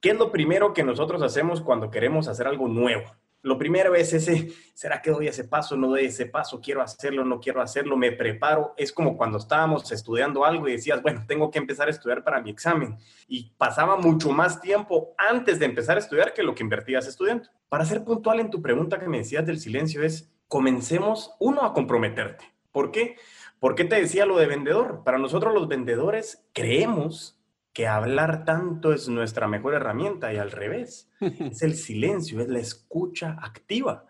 ¿Qué es lo primero que nosotros hacemos cuando queremos hacer algo nuevo? Lo primero es ese, ¿será que doy ese paso? ¿No doy ese paso? ¿Quiero hacerlo? ¿No quiero hacerlo? ¿Me preparo? Es como cuando estábamos estudiando algo y decías, bueno, tengo que empezar a estudiar para mi examen. Y pasaba mucho más tiempo antes de empezar a estudiar que lo que invertías estudiando. Para ser puntual en tu pregunta que me decías del silencio es, comencemos uno a comprometerte. ¿Por qué? ¿Por qué te decía lo de vendedor? Para nosotros los vendedores creemos que hablar tanto es nuestra mejor herramienta y al revés. <laughs> Es el silencio, es la escucha activa.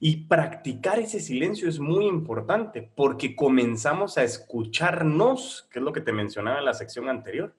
Y practicar ese silencio es muy importante porque comenzamos a escucharnos, que es lo que te mencionaba en la sección anterior.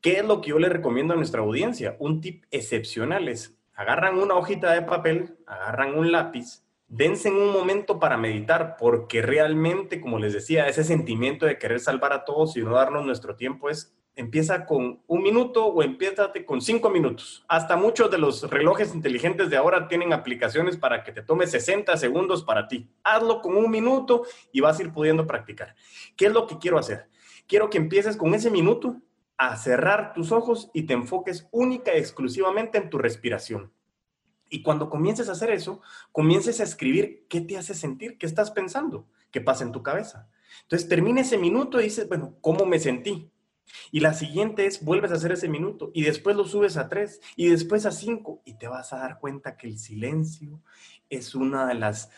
¿Qué es lo que yo le recomiendo a nuestra audiencia? Un tip excepcional es, agarran una hojita de papel, agarran un lápiz, dense en un momento para meditar, porque realmente, como les decía, ese sentimiento de querer salvar a todos y no darnos nuestro tiempo es empieza con un minuto o empieza con cinco minutos. Hasta muchos de los relojes inteligentes de ahora tienen aplicaciones para que te tome 60 segundos para ti. Hazlo con un minuto y vas a ir pudiendo practicar. ¿Qué es lo que quiero hacer? Quiero que empieces con ese minuto a cerrar tus ojos y te enfoques única y exclusivamente en tu respiración. Y cuando comiences a hacer eso, comiences a escribir qué te hace sentir, qué estás pensando, qué pasa en tu cabeza. Entonces termina ese minuto y dices, bueno, ¿cómo me sentí? Y la siguiente es, vuelves a hacer ese minuto y después lo subes a tres y después a cinco y te vas a dar cuenta que el silencio es una de las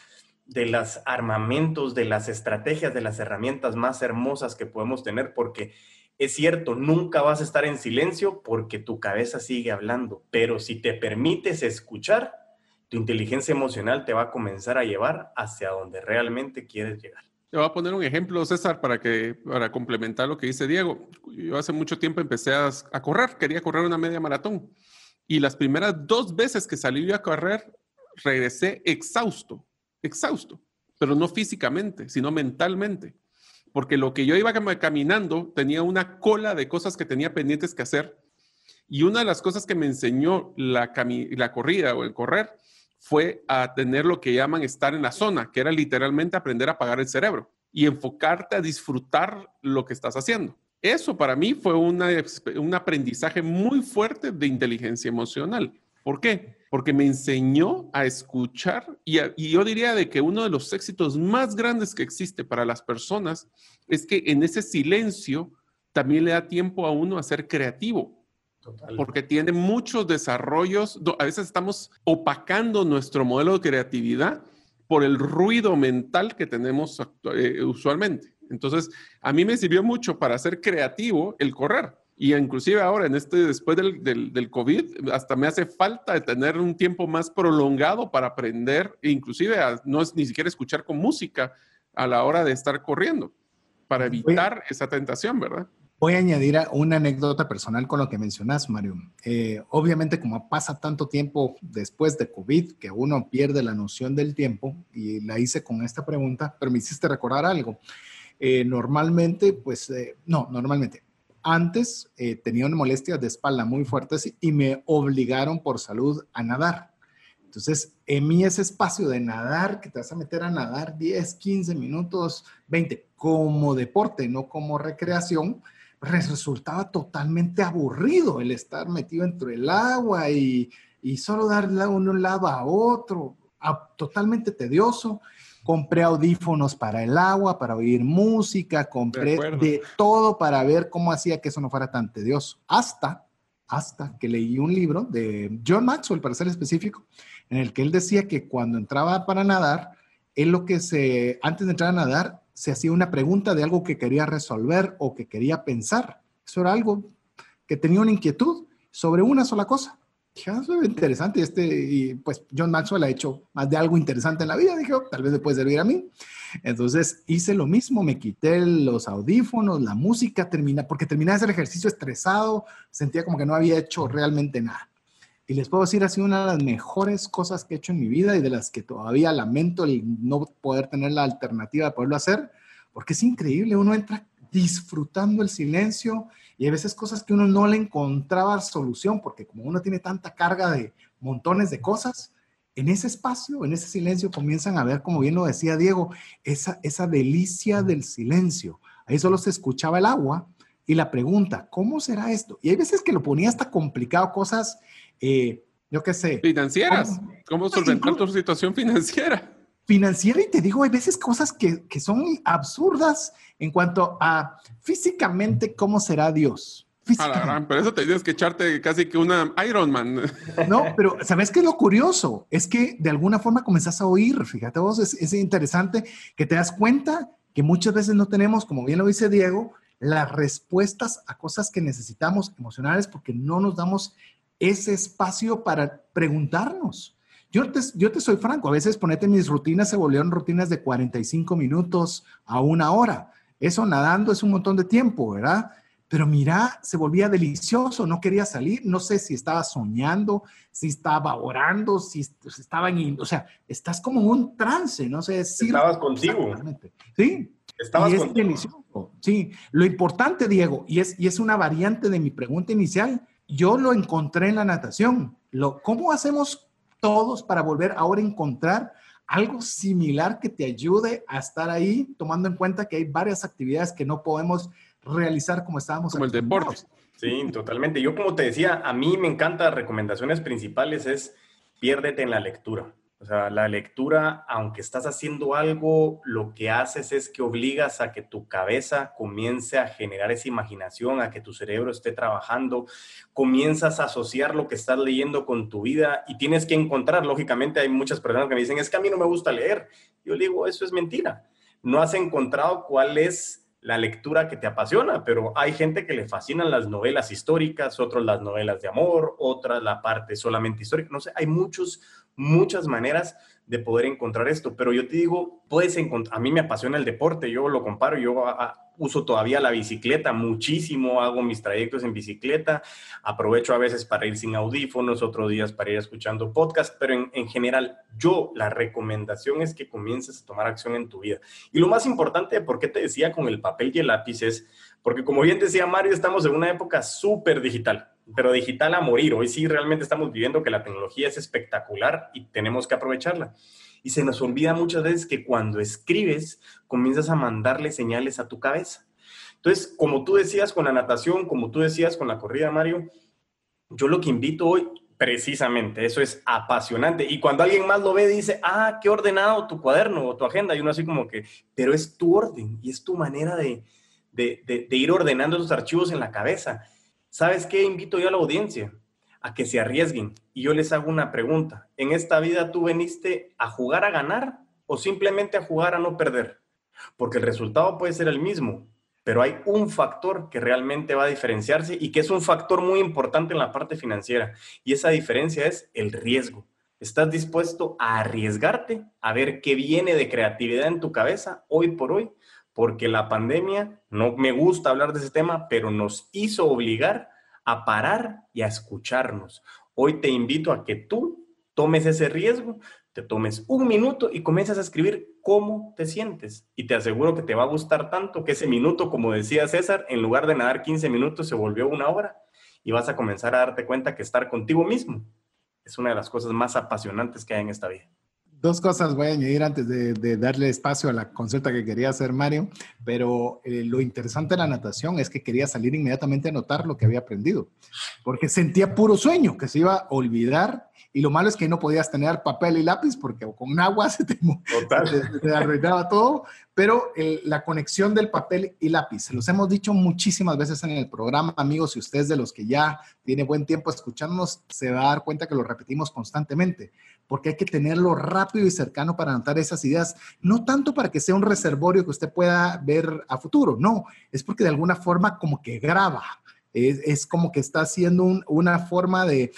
de los armamentos, de las estrategias, de las herramientas más hermosas que podemos tener, porque es cierto, nunca vas a estar en silencio porque tu cabeza sigue hablando, pero si te permites escuchar, tu inteligencia emocional te va a comenzar a llevar hacia donde realmente quieres llegar. Te voy a poner un ejemplo, César, para, que, para complementar lo que dice Diego. Yo hace mucho tiempo empecé a, correr, quería correr una media maratón. Y las primeras dos veces que salí a correr, regresé exhausto, exhausto, pero no físicamente, sino mentalmente. Porque lo que yo iba caminando tenía una cola de cosas que tenía pendientes que hacer. Y una de las cosas que me enseñó la, la corrida o el correr fue a tener lo que llaman estar en la zona, que era literalmente aprender a apagar el cerebro y enfocarte a disfrutar lo que estás haciendo. Eso para mí fue un aprendizaje muy fuerte de inteligencia emocional. ¿Por qué? Porque me enseñó a escuchar y, y, yo diría de que uno de los éxitos más grandes que existe para las personas es que en ese silencio también le da tiempo a uno a ser creativo. Porque tiene muchos desarrollos, a veces estamos opacando nuestro modelo de creatividad por el ruido mental que tenemos eh, usualmente. Entonces, a mí me sirvió mucho para ser creativo el correr. Y inclusive ahora, en este, después del, del, COVID, hasta me hace falta tener un tiempo más prolongado para aprender, inclusive no es ni siquiera escuchar con música a la hora de estar corriendo, para evitar esa tentación, ¿verdad? Voy a añadir una anécdota personal con lo que mencionas, Mario. Eh, obviamente, como pasa tanto tiempo después de COVID, que uno pierde la noción del tiempo, y la hice con esta pregunta, pero me hiciste recordar algo. Eh, normalmente, pues, eh, no, normalmente. Antes tenía una molestia de espalda muy fuertes y me obligaron por salud a nadar. Entonces, en mí ese espacio de nadar, que te vas a meter a nadar 10, 15 minutos, 20, como deporte, no como recreación, resultaba totalmente aburrido el estar metido entre el agua y, y solo darle uno un lado a otro, totalmente tedioso. Compré audífonos para el agua, para oír música, compré de, todo para ver cómo hacía que eso no fuera tan tedioso. Hasta, hasta que leí un libro de John Maxwell, para ser específico, en el que él decía que cuando entraba para nadar, él lo que se, antes de entrar a nadar, se hacía una pregunta de algo que quería resolver o que quería pensar. Eso era algo que tenía una inquietud sobre una sola cosa. Dije, ah, eso es interesante. Este, y pues John Maxwell ha hecho más de algo interesante en la vida. Dije, tal vez le puede servir a mí. Entonces hice lo mismo, me quité los audífonos, la música, termina, porque terminé ese ejercicio estresado, sentía como que no había hecho realmente nada. Y les puedo decir, ha sido una de las mejores cosas que he hecho en mi vida y de las que todavía lamento el no poder tener la alternativa de poderlo hacer, porque es increíble, uno entra disfrutando el silencio y hay veces cosas que uno no le encontraba solución, porque como uno tiene tanta carga de montones de cosas, en ese espacio, en ese silencio comienzan a ver, como bien lo decía Diego, esa, esa delicia del silencio. Ahí solo se escuchaba el agua y la pregunta, ¿cómo será esto? Y hay veces que lo ponía hasta complicado, cosas eh, yo qué sé. Financieras. ¿Cómo, solventar tu situación financiera? Financiera, y te digo, hay veces cosas que, que son absurdas en cuanto a físicamente cómo será Dios. pero eso te tienes que echarte casi que una Iron Man. <laughs> No, pero ¿sabes qué es lo curioso? Es que de alguna forma comenzás a oír, fíjate vos, es, es interesante que te das cuenta que muchas veces no tenemos, como bien lo dice Diego, las respuestas a cosas que necesitamos emocionales porque no nos damos ese espacio para preguntarnos. Yo te, yo te soy franco, a veces ponete mis rutinas se volvieron rutinas de 45 minutos a una hora. Eso nadando es un montón de tiempo, ¿verdad? pero mira, se volvía delicioso, no quería salir, no sé si estaba soñando, si estaba orando, si, estaba en, o sea, estás como en un trance, no sé decir. Estabas contigo. Sí. Estabas y es delicioso. Sí, lo importante, Diego, y es, y es una variante de mi pregunta inicial, yo lo encontré en la natación. Lo, ¿Cómo hacemos todos para volver ahora a encontrar algo similar que te ayude a estar ahí, tomando en cuenta que hay varias actividades que no podemos realizar como estábamos. Como el deporte. Sí, totalmente. Yo como te decía, a mí me encanta, recomendaciones principales es piérdete en la lectura. O sea, la lectura, aunque estás haciendo algo, lo que haces es que obligas a que tu cabeza comience a generar esa imaginación, a que tu cerebro esté trabajando, comienzas a asociar lo que estás leyendo con tu vida y tienes que encontrar, lógicamente hay muchas personas que me dicen, es que a mí no me gusta leer. Yo digo, eso es mentira. No has encontrado cuál es la lectura que te apasiona, pero hay gente que le fascinan las novelas históricas, otros las novelas de amor, otras la parte solamente histórica, no sé, hay muchos, muchas maneras de poder encontrar esto, pero yo te digo, puedes encontrar, a mí me apasiona el deporte, yo lo comparo, yo uso todavía la bicicleta muchísimo, hago mis trayectos en bicicleta, aprovecho a veces para ir sin audífonos, otros días para ir escuchando podcast, pero en, en general yo la recomendación es que comiences a tomar acción en tu vida. Y lo más importante, ¿por qué te decía con el papel y el lápiz? Es porque como bien decía Mario, estamos en una época súper digital pero digital a morir. Hoy sí realmente estamos viviendo que la tecnología es espectacular y tenemos que aprovecharla. Y se nos olvida muchas veces que cuando escribes, comienzas a mandarle señales a tu cabeza. Entonces, como tú decías con la natación, como tú decías con la corrida, Mario, yo lo que invito hoy, precisamente, eso es apasionante. Y cuando alguien más lo ve, dice, ah, qué ordenado tu cuaderno o tu agenda. Y uno así como que, pero es tu orden y es tu manera de, de, de, ir ordenando esos archivos en la cabeza. ¿Sabes qué? Invito yo a la audiencia a que se arriesguen. Y yo les hago una pregunta. ¿En esta vida tú veniste a jugar a ganar o simplemente a jugar a no perder? Porque el resultado puede ser el mismo, pero hay un factor que realmente va a diferenciarse y que es un factor muy importante en la parte financiera. Y esa diferencia es el riesgo. ¿Estás dispuesto a arriesgarte a ver qué viene de creatividad en tu cabeza hoy por hoy? Porque la pandemia, no me gusta hablar de ese tema, pero nos hizo obligar a parar y a escucharnos. Hoy te invito a que tú tomes ese riesgo, te tomes un minuto y comiences a escribir cómo te sientes. Y te aseguro que te va a gustar tanto que ese minuto, como decía César, en lugar de nadar 15 minutos, se volvió una hora y vas a comenzar a darte cuenta que estar contigo mismo es una de las cosas más apasionantes que hay en esta vida. Dos cosas voy a añadir antes de, darle espacio a la consulta que quería hacer Mario, pero eh, lo interesante de la natación es que quería salir inmediatamente a notar lo que había aprendido, porque sentía puro sueño, que se iba a olvidar, y lo malo es que no podías tener papel y lápiz porque con agua <laughs> se te, arruinaba todo, pero la conexión del papel y lápiz, se los hemos dicho muchísimas veces en el programa, amigos, y ustedes de los que ya tiene buen tiempo escuchándonos, se va a dar cuenta que lo repetimos constantemente porque hay que tenerlo rápido y cercano para anotar esas ideas, no tanto para que sea un reservorio que usted pueda ver a futuro, no, es porque de alguna forma como que graba, es, como que está haciendo una forma de,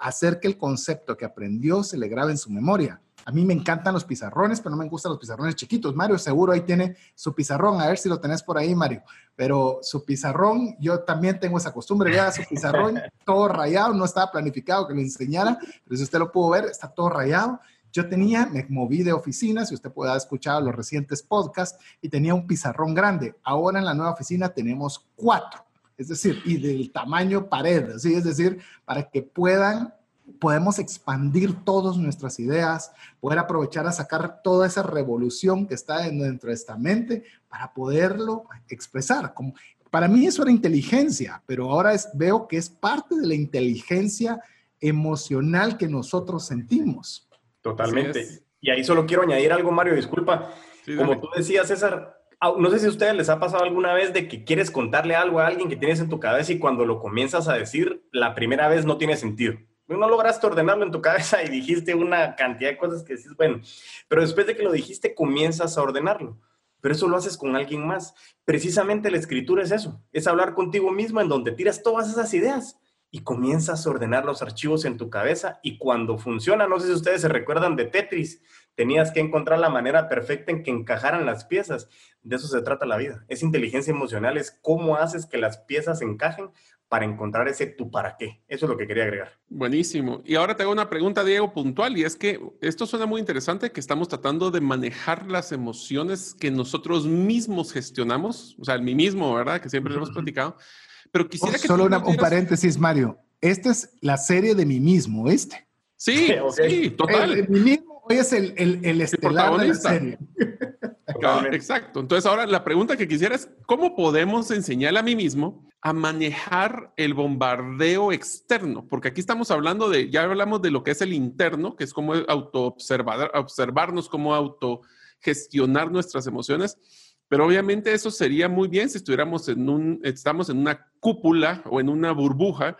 hacer que el concepto que aprendió se le grabe en su memoria. A mí me encantan los pizarrones, pero no me gustan los pizarrones chiquitos. Mario seguro ahí tiene su pizarrón, a ver si lo tenés por ahí, Mario. Pero su pizarrón, yo también tengo esa costumbre, vea su pizarrón <laughs> todo rayado, no estaba planificado que lo enseñara, pero si usted lo pudo ver, está todo rayado. Yo tenía, me moví de oficina, si usted puede haber escuchado los recientes podcasts, y tenía un pizarrón grande. Ahora en la nueva oficina tenemos cuatro, es decir, y del tamaño pared, ¿sí? es decir, para que puedan podemos expandir todas nuestras ideas, poder aprovechar a sacar toda esa revolución que está dentro de esta mente para poderlo expresar. Como, para mí eso era inteligencia, pero ahora veo que es parte de la inteligencia emocional que nosotros sentimos. Totalmente. Y ahí solo quiero añadir algo, Mario, disculpa. Como tú decías, César, no sé si a ustedes les ha pasado alguna vez de que quieres contarle algo a alguien que tienes en tu cabeza y cuando lo comienzas a decir, la primera vez no tiene sentido no lograste ordenarlo en tu cabeza y dijiste una cantidad de cosas que dices, bueno, pero después de que lo dijiste comienzas a ordenarlo. Pero eso lo haces con alguien más. Precisamente la escritura es eso, es hablar contigo mismo en donde tiras todas esas ideas y comienzas a ordenar los archivos en tu cabeza y cuando funciona, no sé si ustedes se recuerdan de Tetris, tenías que encontrar la manera perfecta en que encajaran las piezas. De eso se trata la vida. Es inteligencia emocional, es cómo haces que las piezas encajen para encontrar ese tú para qué. Eso es lo que quería agregar. Buenísimo. Y ahora te hago una pregunta, Diego, puntual, y es que esto suena muy interesante, que estamos tratando de manejar las emociones que nosotros mismos gestionamos, o sea, el mí mismo, ¿verdad? Que siempre lo hemos platicado. Pero quisiera que... Solo un paréntesis, Mario. Esta es la serie de mí mismo, ¿este? Sí, <laughs> sí, total. El, mí mismo hoy es el, el, el estelar de la serie. Exacto. Entonces ahora la pregunta que quisiera es, ¿cómo podemos enseñarle a mí mismo a manejar el bombardeo externo? Porque aquí estamos hablando de, ya hablamos de lo que es el interno, que es como auto observarnos, cómo autogestionar nuestras emociones. Pero obviamente eso sería muy bien si estuviéramos en un, estamos en una cúpula o en una burbuja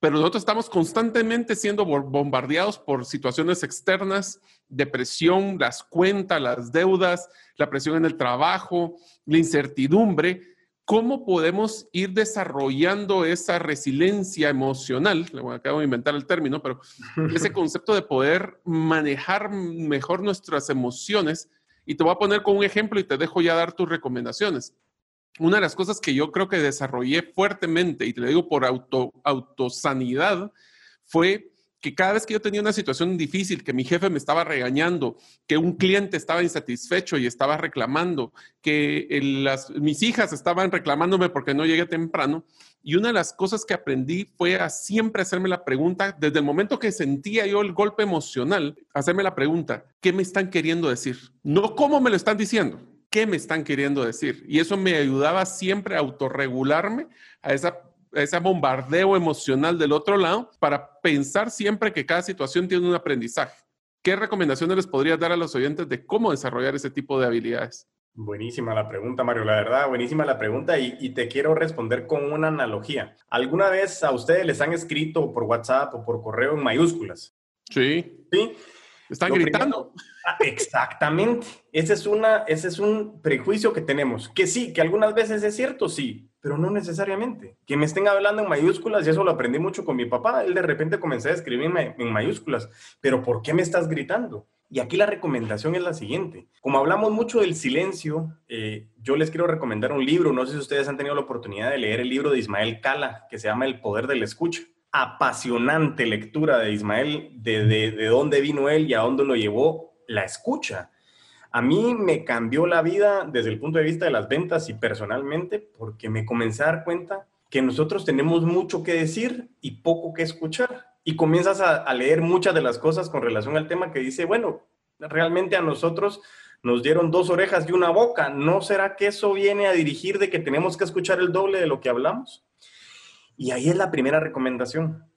pero nosotros estamos constantemente siendo bombardeados por situaciones externas, depresión, las cuentas, las deudas, la presión en el trabajo, la incertidumbre. ¿Cómo podemos ir desarrollando esa resiliencia emocional? acabo de inventar el término, pero <laughs> ese concepto de poder manejar mejor nuestras emociones. Y te voy a poner con un ejemplo y te dejo ya dar tus recomendaciones una de las cosas que yo creo que desarrollé fuertemente, y te lo digo por auto, autosanidad, fue que cada vez que yo tenía una situación difícil, que mi jefe me estaba regañando, que un cliente estaba insatisfecho y estaba reclamando, que mis hijas estaban reclamándome porque no llegué temprano, y una de las cosas que aprendí fue a siempre hacerme la pregunta, desde el momento que sentía yo el golpe emocional, hacerme la pregunta, ¿qué me están queriendo decir? No cómo me lo están diciendo qué me están queriendo decir. Y eso me ayudaba siempre a autorregularme a esa ese bombardeo emocional del otro lado para pensar siempre que cada situación tiene un aprendizaje. ¿Qué recomendaciones les podrías dar a los oyentes de cómo desarrollar ese tipo de habilidades? Buenísima la pregunta, Mario. La verdad, buenísima la pregunta y, y, te quiero responder con una analogía. ¿Alguna vez a ustedes les han escrito por WhatsApp o por correo en mayúsculas? Sí. Sí. Están gritando. Exactamente. Ese es, una, ese es un prejuicio que tenemos. Que sí, que algunas veces es cierto, sí, pero no necesariamente. Que me estén hablando en mayúsculas, y eso lo aprendí mucho con mi papá. Él de repente comenzó a escribir en mayúsculas. Pero ¿por qué me estás gritando? Y aquí la recomendación es la siguiente. Como hablamos mucho del silencio, eh, yo les quiero recomendar un libro. No sé si ustedes han tenido la oportunidad de leer el libro de Ismael Cala, que se llama El Poder del Escucha apasionante lectura de Ismael, de, de, dónde vino él y a dónde lo llevó la escucha. A mí me cambió la vida desde el punto de vista de las ventas y personalmente porque me comencé a dar cuenta que nosotros tenemos mucho que decir y poco que escuchar. Y comienzas a, a leer muchas de las cosas con relación al tema que dice, bueno, realmente a nosotros nos dieron dos orejas y una boca. ¿No será que eso viene a dirigir de que tenemos que escuchar el doble de lo que hablamos? Y ahí es la primera recomendación.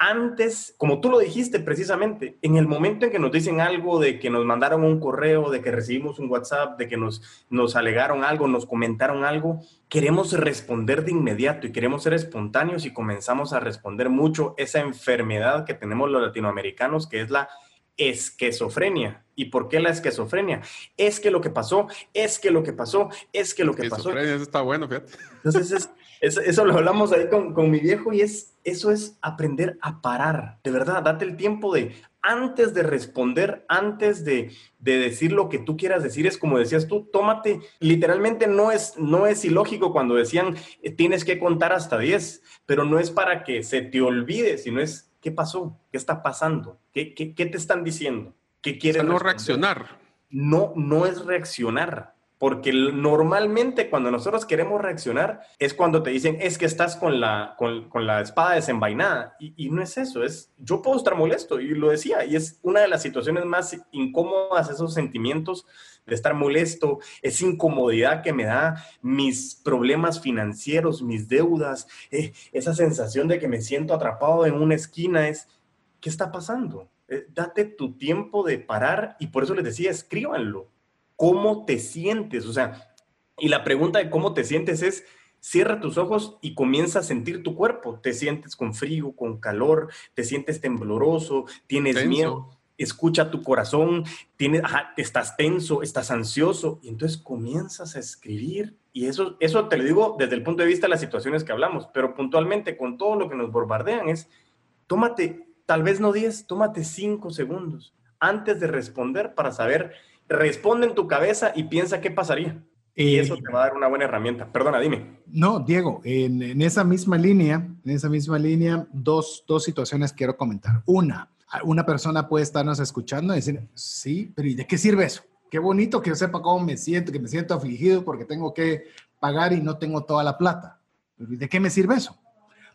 Antes, como tú lo dijiste precisamente, en el momento en que nos dicen algo de que nos mandaron un correo, de que recibimos un WhatsApp, de que nos, nos alegaron algo, nos comentaron algo, queremos responder de inmediato y queremos ser espontáneos y comenzamos a responder mucho esa enfermedad que tenemos los latinoamericanos, que es la esquizofrenia. ¿Y por qué la esquizofrenia? Es que lo que pasó, es que lo que pasó, es que lo que pasó. Eso está bueno, fíjate. Entonces, es, eso, lo hablamos ahí con, con, mi viejo y es, eso es aprender a parar. De verdad, date el tiempo de, antes de responder, antes de, de, decir lo que tú quieras decir, es como decías tú, tómate, literalmente no es, no es ilógico cuando decían eh, tienes que contar hasta 10, pero no es para que se te olvide, sino es qué pasó, qué está pasando, qué, qué, qué te están diciendo, qué quieres. no reaccionar. No, no es reaccionar porque normalmente cuando nosotros queremos reaccionar es cuando te dicen, es que estás con la, con, la espada desenvainada. Y, no es eso, es, yo puedo estar molesto, y lo decía, y es una de las situaciones más incómodas, esos sentimientos de estar molesto, esa incomodidad que me da mis problemas financieros, mis deudas, eh, esa sensación de que me siento atrapado en una esquina, es, ¿qué está pasando? Eh, date tu tiempo de parar y por eso les decía, escríbanlo cómo te sientes. O sea, y la pregunta de cómo te sientes es, cierra tus ojos y comienza a sentir tu cuerpo. Te sientes con frío, con calor, te sientes tembloroso, tienes miedo. Escucha tu corazón, tienes, estás tenso, estás ansioso, y entonces comienzas a escribir. Y eso, eso te lo digo desde el punto de vista de las situaciones que hablamos, pero puntualmente con todo lo que nos bombardean es, tómate, tal vez no 10, tómate 5 segundos antes de responder para saber, responde en tu cabeza y piensa qué pasaría. Y eh, eso te va a dar una buena herramienta. Perdona, dime. No, Diego, en, esa misma línea, en esa misma línea, dos, dos situaciones quiero comentar. Una, una persona puede estarnos escuchando y decir, sí, pero ¿y de qué sirve eso? Qué bonito que yo sepa cómo me siento, que me siento afligido porque tengo que pagar y no tengo toda la plata. ¿De qué me sirve eso?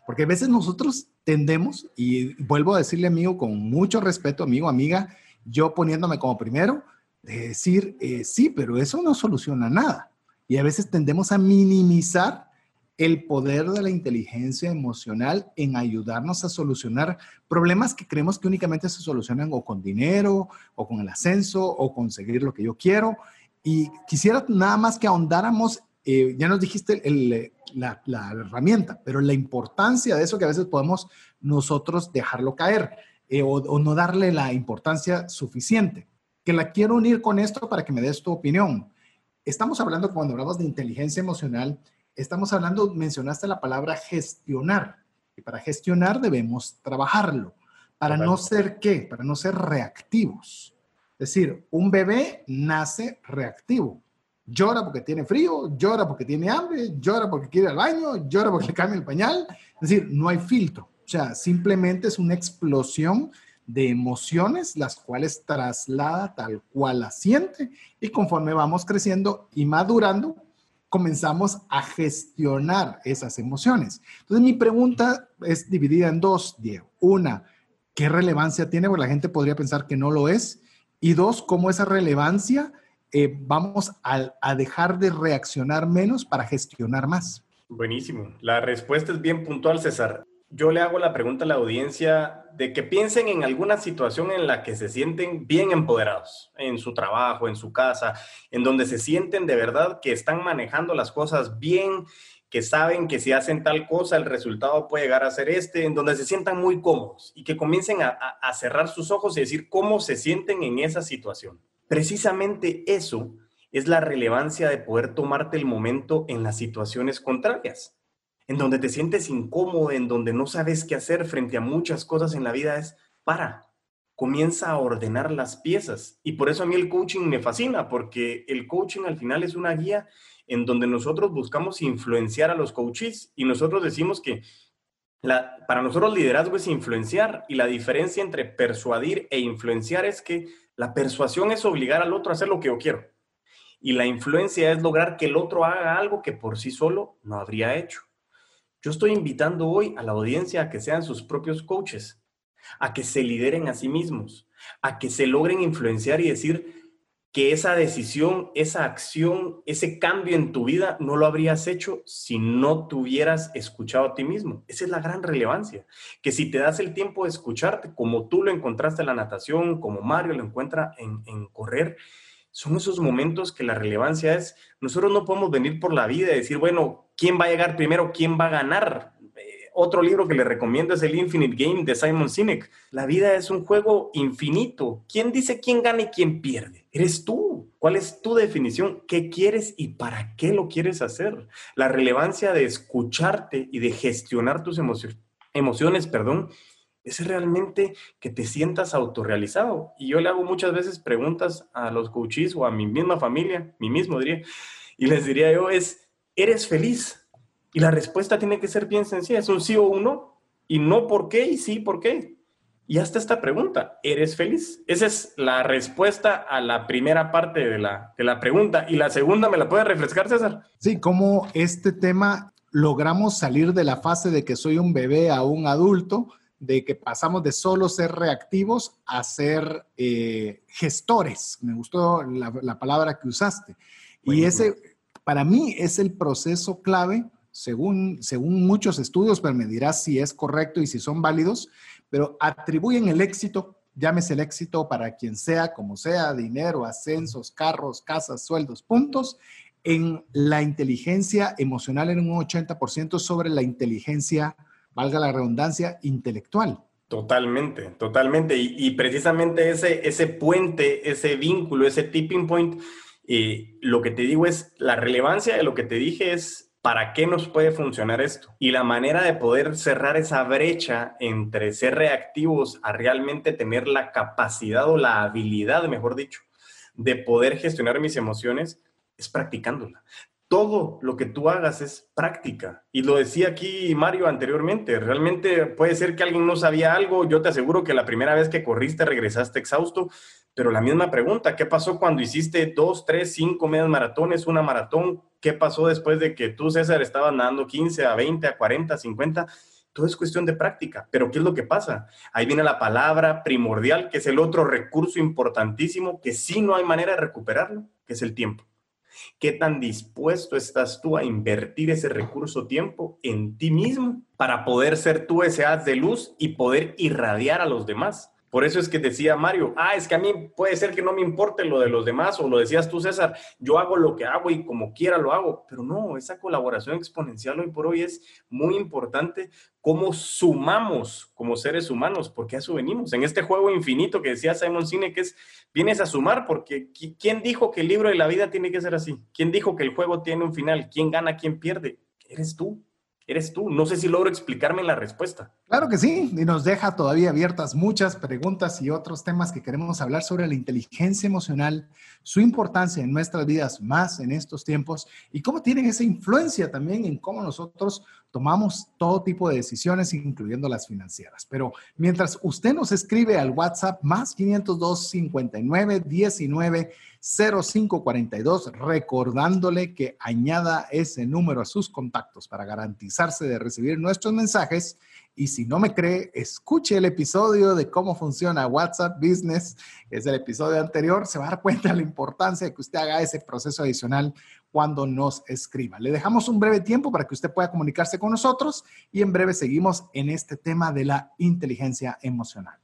Porque a veces nosotros tendemos, y vuelvo a decirle amigo con mucho respeto, amigo, amiga, yo poniéndome como primero, de decir, eh, sí, pero eso no soluciona nada. Y a veces tendemos a minimizar el poder de la inteligencia emocional en ayudarnos a solucionar problemas que creemos que únicamente se solucionan o con dinero, o con el ascenso, o conseguir lo que yo quiero. Y quisiera nada más que ahondáramos, eh, ya nos dijiste la, herramienta, pero la importancia de eso que a veces podemos nosotros dejarlo caer eh, o no darle la importancia suficiente. Que la quiero unir con esto para que me des tu opinión. Estamos hablando, cuando hablamos de inteligencia emocional, estamos hablando, mencionaste la palabra gestionar. Y para gestionar debemos trabajarlo. ¿Para no ser qué? Para no ser reactivos. Es decir, un bebé nace reactivo. Llora porque tiene frío, llora porque tiene hambre, llora porque quiere ir al baño, llora porque le cambia el pañal. Es decir, no hay filtro. O sea, simplemente es una explosión de emociones, las cuales traslada tal cual la siente y conforme vamos creciendo y madurando, comenzamos a gestionar esas emociones. Entonces mi pregunta es dividida en dos, Diego. Una, ¿qué relevancia tiene? Porque la gente podría pensar que no lo es. Y dos, ¿cómo esa relevancia eh, vamos a, a dejar de reaccionar menos para gestionar más? Buenísimo. La respuesta es bien puntual, César yo le hago la pregunta a la audiencia de que piensen en alguna situación en la que se sienten bien empoderados, en su trabajo, en su casa, en donde se sienten de verdad que están manejando las cosas bien, que saben que si hacen tal cosa el resultado puede llegar a ser este, en donde se sientan muy cómodos y que comiencen a, cerrar sus ojos y decir cómo se sienten en esa situación. Precisamente eso es la relevancia de poder tomarte el momento en las situaciones contrarias en donde te sientes incómodo, en donde no sabes qué hacer frente a muchas cosas en la vida, es para, comienza a ordenar las piezas. Y por eso a mí el coaching me fascina, porque el coaching al final es una guía en donde nosotros buscamos influenciar a los coaches y nosotros decimos que para nosotros liderazgo es influenciar y la diferencia entre persuadir e influenciar es que la persuasión es obligar al otro a hacer lo que yo quiero y la influencia es lograr que el otro haga algo que por sí solo no habría hecho. Yo estoy invitando hoy a la audiencia a que sean sus propios coaches, a que se lideren a sí mismos, a que se logren influenciar y decir que esa decisión, esa acción, ese cambio en tu vida no lo habrías hecho si no te hubieras escuchado a ti mismo. Esa es la gran relevancia. Que si te das el tiempo de escucharte, como tú lo encontraste en la natación, como Mario lo encuentra en, en correr, son esos momentos que la relevancia es, nosotros no podemos venir por la vida y decir, bueno, ¿quién va a llegar primero? ¿Quién va a ganar? Eh, otro libro que le recomiendo es el Infinite Game de Simon Sinek. La vida es un juego infinito. ¿Quién dice quién gana y quién pierde? Eres tú. ¿Cuál es tu definición? ¿Qué quieres y para qué lo quieres hacer? La relevancia de escucharte y de gestionar tus emociones, emociones, perdón, es realmente que te sientas autorrealizado. Y yo le hago muchas veces preguntas a los coaches o a mi misma familia, mi mismo diría, y les diría yo es, ¿eres feliz? Y la respuesta tiene que ser bien sencilla, es un sí o un no, y no por qué y sí por qué. Y hasta esta pregunta, ¿eres feliz? Esa es la respuesta a la primera parte de la, de la pregunta. Y la segunda, ¿me la puede refrescar, César? Sí, como este tema logramos salir de la fase de que soy un bebé a un adulto de que pasamos de solo ser reactivos a ser eh, gestores. Me gustó la, palabra que usaste. Y ese, para mí, es el proceso clave, según, según muchos estudios, pero me dirás si es correcto y si son válidos, pero atribuyen el éxito, llámese el éxito para quien sea, como sea, dinero, ascensos, carros, casas, sueldos, puntos, en la inteligencia emocional en un 80% sobre la inteligencia valga la redundancia, intelectual. Totalmente, totalmente. Y, precisamente ese, ese puente, ese vínculo, ese tipping point, eh, lo que te digo es, la relevancia de lo que te dije es ¿Para qué nos puede funcionar esto? Y la manera de poder cerrar esa brecha entre ser reactivos a realmente tener la capacidad o la habilidad, mejor dicho, de poder gestionar mis emociones es practicándola. Todo lo que tú hagas es práctica. Y lo decía aquí Mario anteriormente, realmente puede ser que alguien no sabía algo, yo te aseguro que la primera vez que corriste regresaste exhausto, pero la misma pregunta, ¿qué pasó cuando hiciste dos, tres, cinco medias maratones, una maratón? ¿Qué pasó después de que tú, César, estabas nadando 15 a 20, a 40, a 50? Todo es cuestión de práctica. Pero ¿qué es lo que pasa? Ahí viene la palabra primordial, que es el otro recurso importantísimo, que sí no hay manera de recuperarlo, que es el tiempo. ¿Qué tan dispuesto estás tú a invertir ese recurso tiempo en ti mismo para poder ser tú ese haz de luz y poder irradiar a los demás? Por eso es que decía Mario, ah, es que a mí puede ser que no me importe lo de los demás, o lo decías tú, César, yo hago lo que hago y como quiera lo hago, pero no, esa colaboración exponencial hoy por hoy es muy importante, cómo sumamos como seres humanos, porque a eso venimos, en este juego infinito que decía Simon Sinek, es, vienes a sumar, porque ¿quién dijo que el libro de la vida tiene que ser así? ¿Quién dijo que el juego tiene un final? ¿Quién gana, quién pierde? Eres tú eres tú. No sé si logro explicarme la respuesta. Claro que sí, y nos deja todavía abiertas muchas preguntas y otros temas que queremos hablar sobre la inteligencia emocional, su importancia en nuestras vidas más en estos tiempos y cómo tienen esa influencia también en cómo nosotros tomamos todo tipo de decisiones, incluyendo las financieras. Pero mientras usted nos escribe al WhatsApp más 502 59 19 0542, recordándole que añada ese número a sus contactos para garantizarse de recibir nuestros mensajes. Y si no me cree, escuche el episodio de cómo funciona WhatsApp Business, que es el episodio anterior, se va a dar cuenta de la importancia de que usted haga ese proceso adicional cuando nos escriba. Le dejamos un breve tiempo para que usted pueda comunicarse con nosotros y en breve seguimos en este tema de la inteligencia emocional.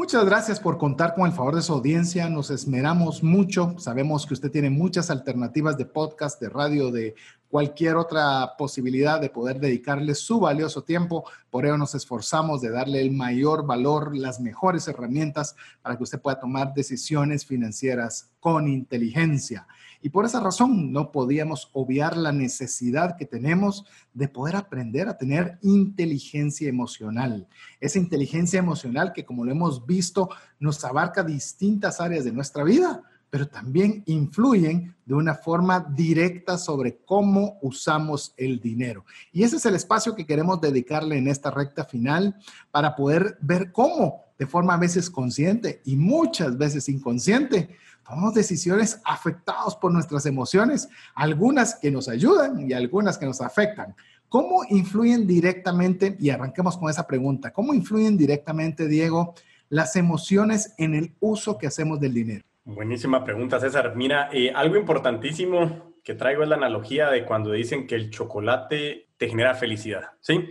Muchas gracias por contar con el favor de su audiencia. Nos esmeramos mucho. Sabemos que usted tiene muchas alternativas de podcast, de radio, de cualquier otra posibilidad de poder dedicarle su valioso tiempo. Por ello nos esforzamos de darle el mayor valor, las mejores herramientas para que usted pueda tomar decisiones financieras con inteligencia. Y por esa razón no podíamos obviar la necesidad que tenemos de poder aprender a tener inteligencia emocional. Esa inteligencia emocional que, como lo hemos visto, nos abarca distintas áreas de nuestra vida pero también influyen de una forma directa sobre cómo usamos el dinero. Y ese es el espacio que queremos dedicarle en esta recta final para poder ver cómo, de forma a veces consciente y muchas veces inconsciente, tomamos decisiones afectadas por nuestras emociones, algunas que nos ayudan y algunas que nos afectan. ¿Cómo influyen directamente, y arranquemos con esa pregunta, cómo influyen directamente, Diego, las emociones en el uso que hacemos del dinero? Buenísima pregunta, César. Mira, eh, algo importantísimo que traigo es la analogía de cuando dicen que el chocolate te genera felicidad, ¿sí?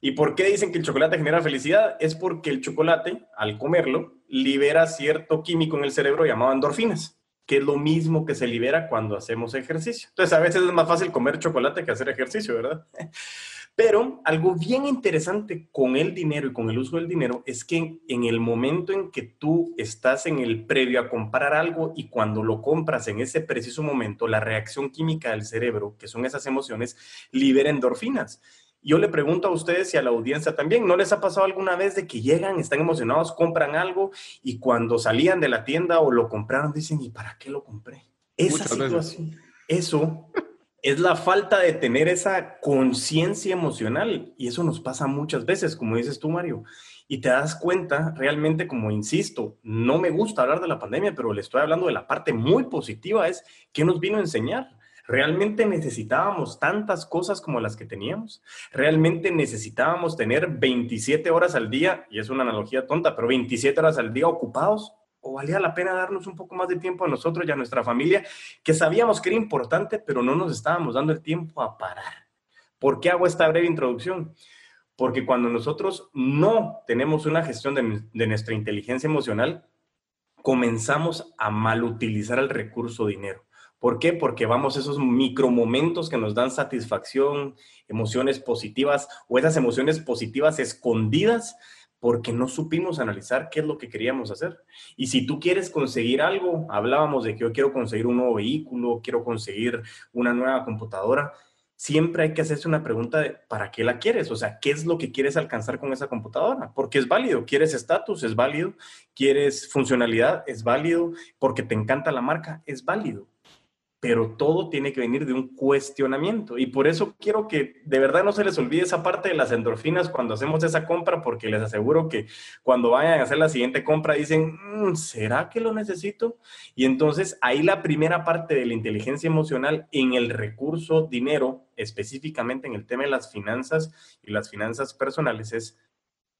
¿Y por qué dicen que el chocolate genera felicidad? Es porque el chocolate, al comerlo, libera cierto químico en el cerebro llamado endorfinas, que es lo mismo que se libera cuando hacemos ejercicio. Entonces, a veces es más fácil comer chocolate que hacer ejercicio, ¿verdad? <laughs> Pero algo bien interesante con el dinero y con el uso del dinero es que en el momento en que tú estás en el previo a comprar algo y cuando lo compras en ese preciso momento, la reacción química del cerebro, que son esas emociones, libera endorfinas. Yo le pregunto a ustedes y a la audiencia también, ¿no les ha pasado alguna vez de que llegan, están emocionados, compran algo y cuando salían de la tienda o lo compraron dicen, ¿y para qué lo compré? Esa situación, eso es la falta de tener esa conciencia emocional y eso nos pasa muchas veces, como dices tú, Mario. Y te das cuenta realmente, como insisto, no me gusta hablar de la pandemia, pero le estoy hablando de la parte muy positiva, es que nos vino a enseñar. ¿Realmente necesitábamos tantas cosas como las que teníamos? ¿Realmente necesitábamos tener 27 horas al día, y es una analogía tonta, pero 27 horas al día ocupados? ¿O valía la pena darnos un poco más de tiempo a nosotros y a nuestra familia, que sabíamos que era importante, pero no nos estábamos dando el tiempo a parar? ¿Por qué hago esta breve introducción? Porque cuando nosotros no tenemos una gestión de, nuestra inteligencia emocional, comenzamos a malutilizar el recurso dinero. ¿Por qué? Porque vamos esos micromomentos que nos dan satisfacción, emociones positivas o esas emociones positivas escondidas porque no supimos analizar qué es lo que queríamos hacer. Y si tú quieres conseguir algo, hablábamos de que yo quiero conseguir un nuevo vehículo, quiero conseguir una nueva computadora, siempre hay que hacerse una pregunta de ¿para qué la quieres? O sea, ¿qué es lo que quieres alcanzar con esa computadora? Porque es válido, quieres estatus, es válido, quieres funcionalidad, es válido, porque te encanta la marca, es válido pero todo tiene que venir de un cuestionamiento. Y por eso quiero que de verdad no se les olvide esa parte de las endorfinas cuando hacemos esa compra, porque les aseguro que cuando vayan a hacer la siguiente compra dicen, mm, ¿será que lo necesito? Y entonces ahí la primera parte de la inteligencia emocional en el recurso dinero, específicamente en el tema de las finanzas y las finanzas personales, es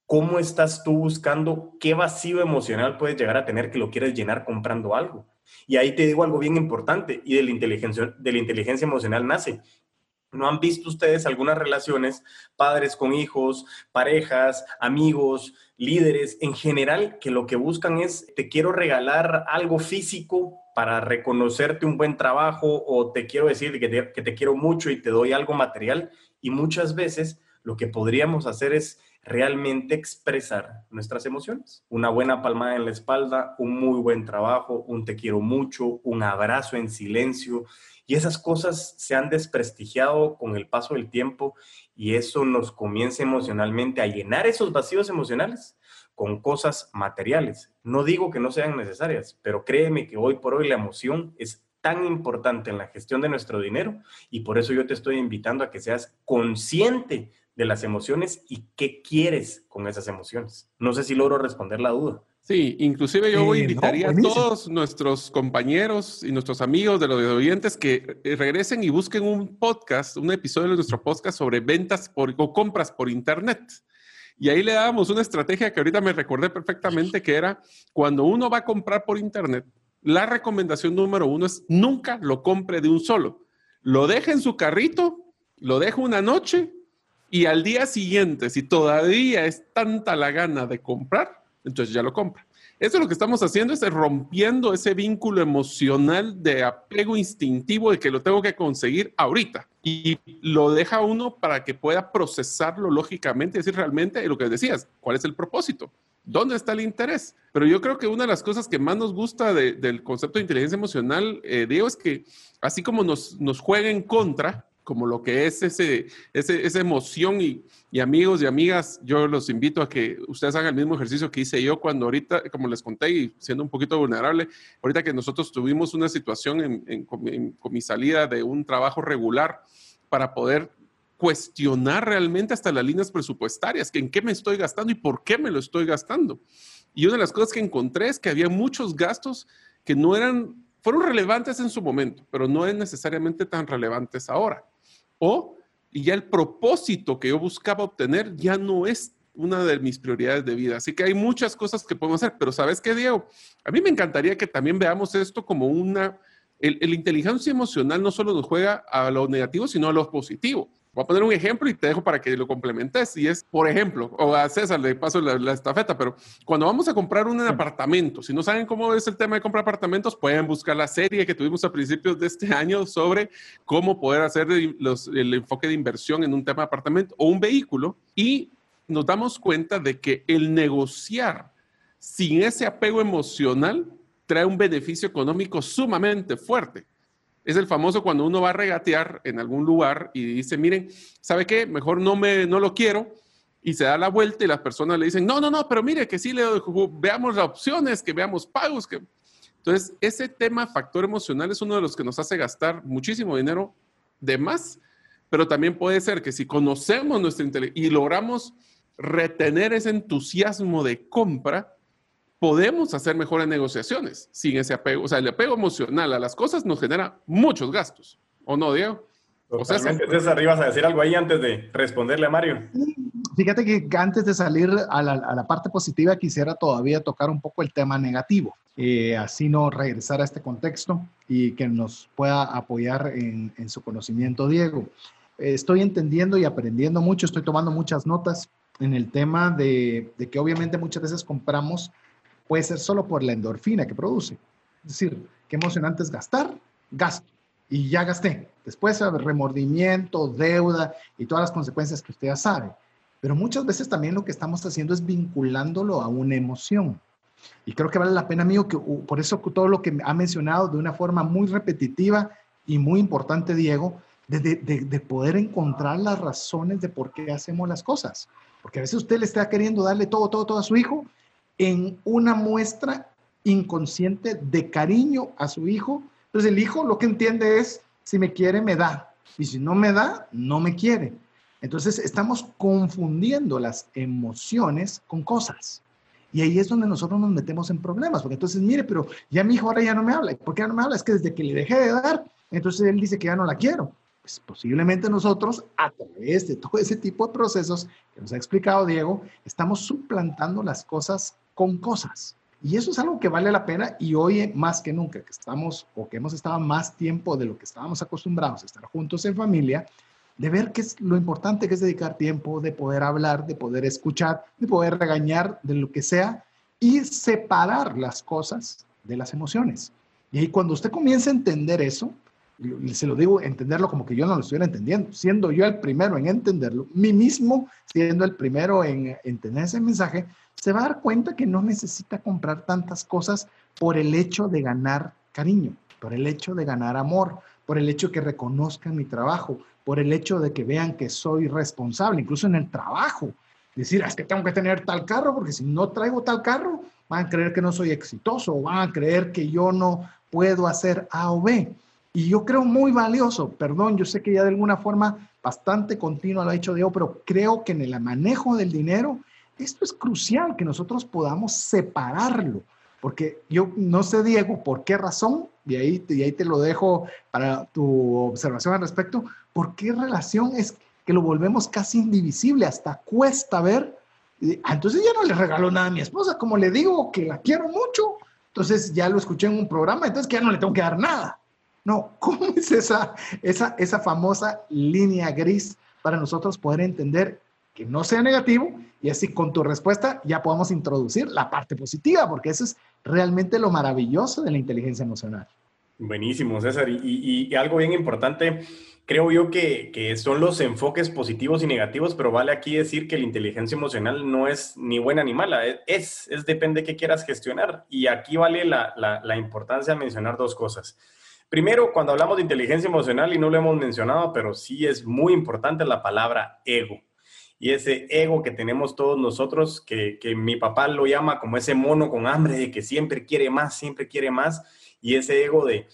cómo estás tú buscando, qué vacío emocional puedes llegar a tener que lo quieres llenar comprando algo. Y ahí te digo algo bien importante y de la inteligencia, de la inteligencia emocional nace. ¿No han visto ustedes algunas relaciones, padres con hijos, parejas, amigos, líderes, en general, que lo que buscan es, te quiero regalar algo físico para reconocerte un buen trabajo o te quiero decir que te, que te quiero mucho y te doy algo material? Y muchas veces lo que podríamos hacer es realmente expresar nuestras emociones. Una buena palmada en la espalda, un muy buen trabajo, un te quiero mucho, un abrazo en silencio. Y esas cosas se han desprestigiado con el paso del tiempo y eso nos comienza emocionalmente a llenar esos vacíos emocionales con cosas materiales. No digo que no sean necesarias, pero créeme que hoy por hoy la emoción es tan importante en la gestión de nuestro dinero y por eso yo te estoy invitando a que seas consciente de las emociones y qué quieres con esas emociones. No sé si logro responder la duda. Sí, inclusive yo eh, invitaría a todos nuestros compañeros y nuestros amigos de los oyentes que eh, regresen y busquen un podcast, un episodio de nuestro podcast sobre ventas por, o compras por Internet. Y ahí le dábamos una estrategia que ahorita me recordé perfectamente, que era cuando uno va a comprar por Internet, la recomendación número uno es nunca lo compre de un solo. Lo deje en su carrito, lo deja una noche y al día siguiente, si todavía es tanta la gana de comprar, entonces ya lo compra. Eso lo que estamos haciendo es rompiendo ese vínculo emocional de apego instintivo de que lo tengo que conseguir ahorita. Y lo deja uno para que pueda procesarlo lógicamente y decir realmente lo que decías, cuál es el propósito, dónde está el interés. Pero yo creo que una de las cosas que más nos gusta del concepto de inteligencia emocional, eh, Diego, es que así como nos, nos juega en contra, como lo que es ese, esa emoción y, amigos y amigas, yo los invito a que ustedes hagan el mismo ejercicio que hice yo cuando ahorita, como les conté y siendo un poquito vulnerable, ahorita que nosotros tuvimos una situación en, con, mi salida de un trabajo regular para poder cuestionar realmente hasta las líneas presupuestarias, que en qué me estoy gastando y por qué me lo estoy gastando. Y una de las cosas que encontré es que había muchos gastos que no eran, fueron relevantes en su momento, pero no es necesariamente tan relevantes ahora o y ya el propósito que yo buscaba obtener ya no es una de mis prioridades de vida. Así que hay muchas cosas que podemos hacer, pero ¿sabes qué, Diego? A mí me encantaría que también veamos esto como una... El, el inteligencia emocional no solo nos juega a lo negativo, sino a lo positivo. Voy a poner un ejemplo y te dejo para que lo complementes. Y es, por ejemplo, o a César le paso la, estafeta, pero cuando vamos a comprar un apartamento, si no saben cómo es el tema de comprar apartamentos, pueden buscar la serie que tuvimos a principios de este <laughs> año sobre cómo poder hacer el enfoque de inversión en un tema de apartamento o un vehículo. Y nos damos cuenta de que el negociar sin ese apego emocional trae un beneficio económico sumamente fuerte. Es el famoso cuando uno va a regatear en algún lugar y dice, miren, ¿sabe qué? Mejor no, me, no lo quiero. Y se da la vuelta y las personas le dicen, no, no, no, pero mire que sí, le, veamos las opciones, que veamos pagos. Que... Entonces, ese tema factor emocional es uno de los que nos hace gastar muchísimo dinero de más, pero también puede ser que si conocemos nuestra inteligencia y logramos retener ese entusiasmo de compra, podemos hacer mejores negociaciones sin ese apego. O sea, el apego emocional a las cosas nos genera muchos gastos. ¿O no, Diego? Totalmente. O César, ibas a decir algo ahí antes de responderle a Mario. Fíjate que antes de salir a la, parte positiva, quisiera todavía tocar un poco el tema negativo, eh, así no regresar a este contexto y que nos pueda apoyar en, su conocimiento, Diego. estoy entendiendo y aprendiendo mucho, estoy tomando muchas notas en el tema de, de que obviamente muchas veces compramos puede ser solo por la endorfina que produce. Es decir, qué emocionante es gastar, gasto y ya gasté. Después remordimiento, deuda y todas las consecuencias que usted ya sabe. Pero muchas veces también lo que estamos haciendo es vinculándolo a una emoción. Y creo que vale la pena, amigo, que por eso todo lo que ha mencionado de una forma muy repetitiva y muy importante, Diego, de, de, de, poder encontrar las razones de por qué hacemos las cosas. Porque a veces usted le está queriendo darle todo, todo, todo a su hijo en una muestra inconsciente de cariño a su hijo. Entonces el hijo lo que entiende es, si me quiere, me da. Y si no me da, no me quiere. Entonces estamos confundiendo las emociones con cosas. Y ahí es donde nosotros nos metemos en problemas, porque entonces, mire, pero ya mi hijo ahora ya no me habla. ¿Por qué ya no me habla? Es que desde que le dejé de dar, entonces él dice que ya no la quiero. Pues posiblemente nosotros, a través de todo ese tipo de procesos que nos ha explicado Diego, estamos suplantando las cosas con cosas. Y eso es algo que vale la pena y hoy más que nunca que estamos o que hemos estado más tiempo de lo que estábamos acostumbrados a estar juntos en familia, de ver qué es lo importante que es dedicar tiempo, de poder hablar, de poder escuchar, de poder regañar, de lo que sea y separar las cosas de las emociones. Y ahí cuando usted comienza a entender eso, y se lo digo, entenderlo como que yo no lo estuviera entendiendo, siendo yo el primero en entenderlo, mí mismo siendo el primero en entender ese mensaje, se va a dar cuenta que no necesita comprar tantas cosas por el hecho de ganar cariño, por el hecho de ganar amor, por el hecho que reconozcan mi trabajo, por el hecho de que vean que soy responsable, incluso en el trabajo. Decir, es que tengo que tener tal carro porque si no traigo tal carro, van a creer que no soy exitoso, o van a creer que yo no puedo hacer A o B. Y yo creo muy valioso, perdón, yo sé que ya de alguna forma bastante continua lo ha dicho Diego, pero creo que en el manejo del dinero esto es crucial, que nosotros podamos separarlo, porque yo no sé, Diego, por qué razón, y ahí, y ahí te lo dejo para tu observación al respecto, por qué relación es que lo volvemos casi indivisible, hasta cuesta ver. Ah, entonces ya no le regalo nada a mi esposa, como le digo que la quiero mucho, entonces ya lo escuché en un programa, entonces que ya no le tengo que dar nada. No, <laughs> ¿cómo es esa, esa, esa famosa línea gris para nosotros poder entender que no sea negativo y así con tu respuesta ya podamos introducir la parte positiva, porque eso es realmente lo maravilloso de la inteligencia emocional. Buenísimo, César. Y, algo bien importante, creo yo que, son los enfoques positivos y negativos, pero vale aquí decir que la inteligencia emocional no es ni buena ni mala, es, es depende de qué quieras gestionar. Y aquí vale la, la, la importancia de mencionar dos cosas. Primero, cuando hablamos de inteligencia emocional, y no lo hemos mencionado, pero sí es muy importante la palabra ego y ese ego que tenemos todos nosotros, que, mi papá lo llama como ese mono con hambre de que siempre quiere más, siempre quiere más, y ese ego de,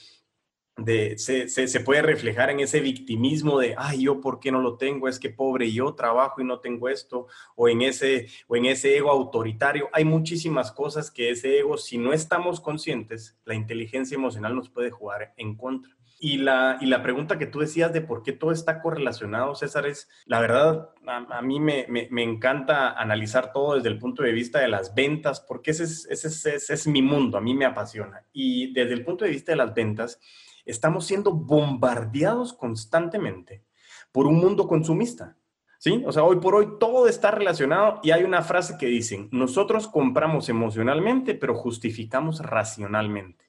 de se, se, puede reflejar en ese victimismo de, ay, yo por qué no lo tengo, es que pobre yo trabajo y no tengo esto, o en ese, o en ese ego autoritario. Hay muchísimas cosas que ese ego, si no estamos conscientes, la inteligencia emocional nos puede jugar en contra. Y la, y la pregunta que tú decías de por qué todo está correlacionado, César, es, la verdad, a, mí me, me, encanta analizar todo desde el punto de vista de las ventas, porque ese es, ese, es, es mi mundo, a mí me apasiona. Y desde el punto de vista de las ventas, estamos siendo bombardeados constantemente por un mundo consumista. ¿Sí? O sea, hoy por hoy todo está relacionado y hay una frase que dicen, nosotros compramos emocionalmente, pero justificamos racionalmente.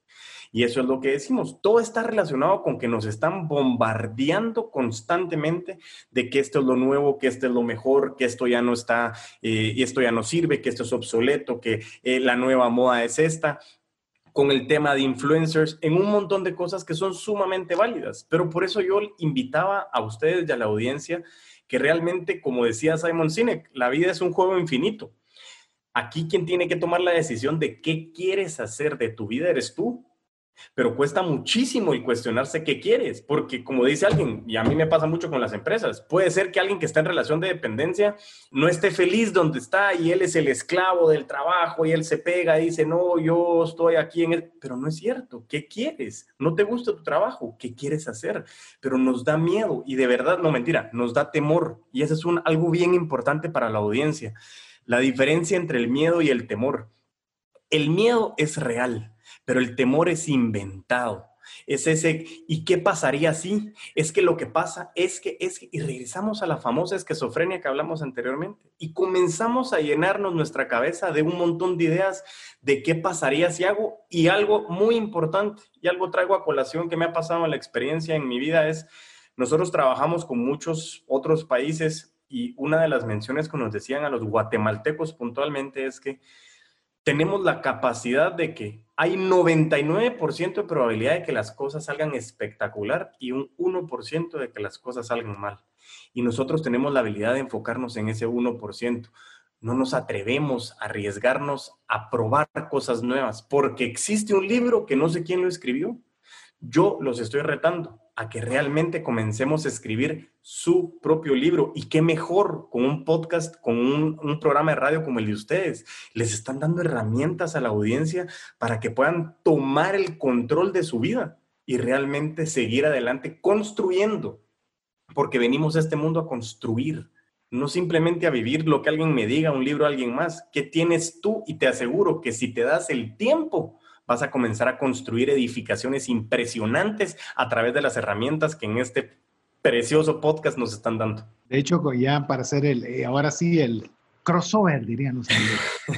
Y eso es lo que decimos. Todo está relacionado con que nos están bombardeando constantemente de que esto es lo nuevo, que esto es lo mejor, que esto ya no está, eh, esto ya no sirve, que esto es obsoleto, que eh, la nueva moda es esta con el tema de influencers, en un montón de cosas que son sumamente válidas. Pero por eso yo invitaba a ustedes y a la audiencia que realmente, como decía Simon Sinek, la vida es un juego infinito Aquí quien tiene que tomar la decisión de qué quieres hacer de tu vida eres tú. Pero cuesta muchísimo el cuestionarse qué quieres, porque como dice alguien, y a mí me pasa mucho con las empresas, puede ser que alguien que está en relación de dependencia no esté feliz donde está y él es el esclavo del trabajo y él se pega y dice, no, yo estoy aquí en él, pero no es cierto, ¿qué quieres? ¿No te gusta tu trabajo? ¿Qué quieres hacer? Pero nos da miedo y de verdad, no mentira, nos da temor y eso es un, algo bien importante para la audiencia, la diferencia entre el miedo y el temor. El miedo es real pero el temor es inventado. Es ese, ¿y qué pasaría si? Es que lo que pasa es que, es que, y regresamos a la famosa esquizofrenia que hablamos anteriormente, y comenzamos a llenarnos nuestra cabeza de un montón de ideas de qué pasaría si hago, y algo muy importante, y algo traigo a colación que me ha pasado en la experiencia en mi vida es, nosotros trabajamos con muchos otros países, y una de las menciones que nos decían a los guatemaltecos puntualmente es que tenemos la capacidad de que hay 99% de probabilidad de que las cosas salgan espectacular y un 1% de que las cosas salgan mal. Y nosotros tenemos la habilidad de enfocarnos en ese 1%. No nos atrevemos a arriesgarnos a probar cosas nuevas porque existe un libro que no sé quién lo escribió. Yo los estoy retando a que realmente comencemos a escribir su propio libro. Y qué mejor con un podcast, con un, programa de radio como el de ustedes. Les están dando herramientas a la audiencia para que puedan tomar el control de su vida y realmente seguir adelante construyendo. Porque venimos a este mundo a construir, no simplemente a vivir lo que alguien me diga, un libro, alguien más. ¿Qué tienes tú? Y te aseguro que si te das el tiempo, vas a comenzar a construir edificaciones impresionantes a través de las herramientas que en este precioso podcast nos están dando. De hecho, ya para hacer el, eh, ahora sí, el crossover, dirían los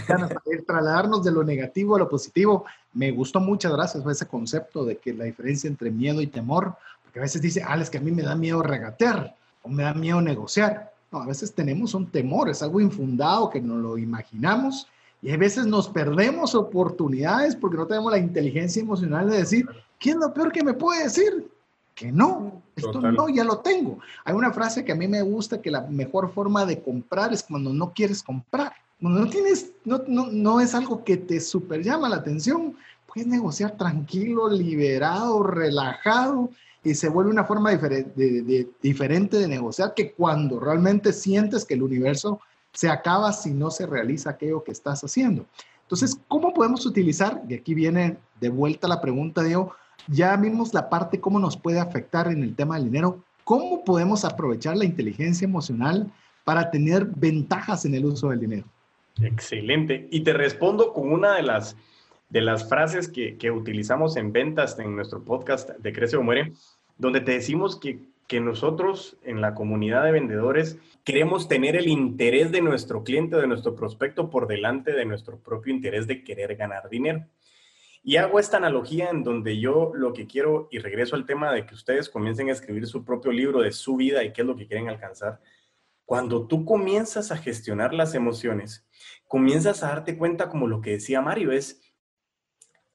para trasladarnos de lo negativo a lo positivo, me gustó muchas gracias ese concepto de que la diferencia entre miedo y temor, porque a veces dice, ah, es que a mí me da miedo regatear o me da miedo negociar. No, a veces tenemos un temor, es algo infundado que no lo imaginamos y a veces nos perdemos oportunidades porque no tenemos la inteligencia emocional de decir, ¿qué es lo peor que me puede decir? Que no, esto no, ya lo tengo. Hay una frase que a mí me gusta, que la mejor forma de comprar es cuando no quieres comprar. Cuando no tienes, no, no, no es algo que te super llama la atención, puedes negociar tranquilo, liberado, relajado, y se vuelve una forma diferente de, diferente de negociar que cuando realmente sientes que el universo se acaba si no se realiza aquello que estás haciendo. Entonces, ¿cómo podemos utilizar? Y aquí viene de vuelta la pregunta, Diego, ya vimos la parte cómo nos puede afectar en el tema del dinero. ¿Cómo podemos aprovechar la inteligencia emocional para tener ventajas en el uso del dinero? Excelente. Y te respondo con una de las, de las frases que, que utilizamos en ventas en nuestro podcast de Crece o Muere, donde te decimos que que nosotros en la comunidad de vendedores queremos tener el interés de nuestro cliente, de nuestro prospecto por delante de nuestro propio interés de querer ganar dinero. Y hago esta analogía en donde yo lo que quiero, y regreso al tema de que ustedes comiencen a escribir su propio libro de su vida y qué es lo que quieren alcanzar. Cuando tú comienzas a gestionar las emociones, comienzas a darte cuenta como lo que decía Mario, es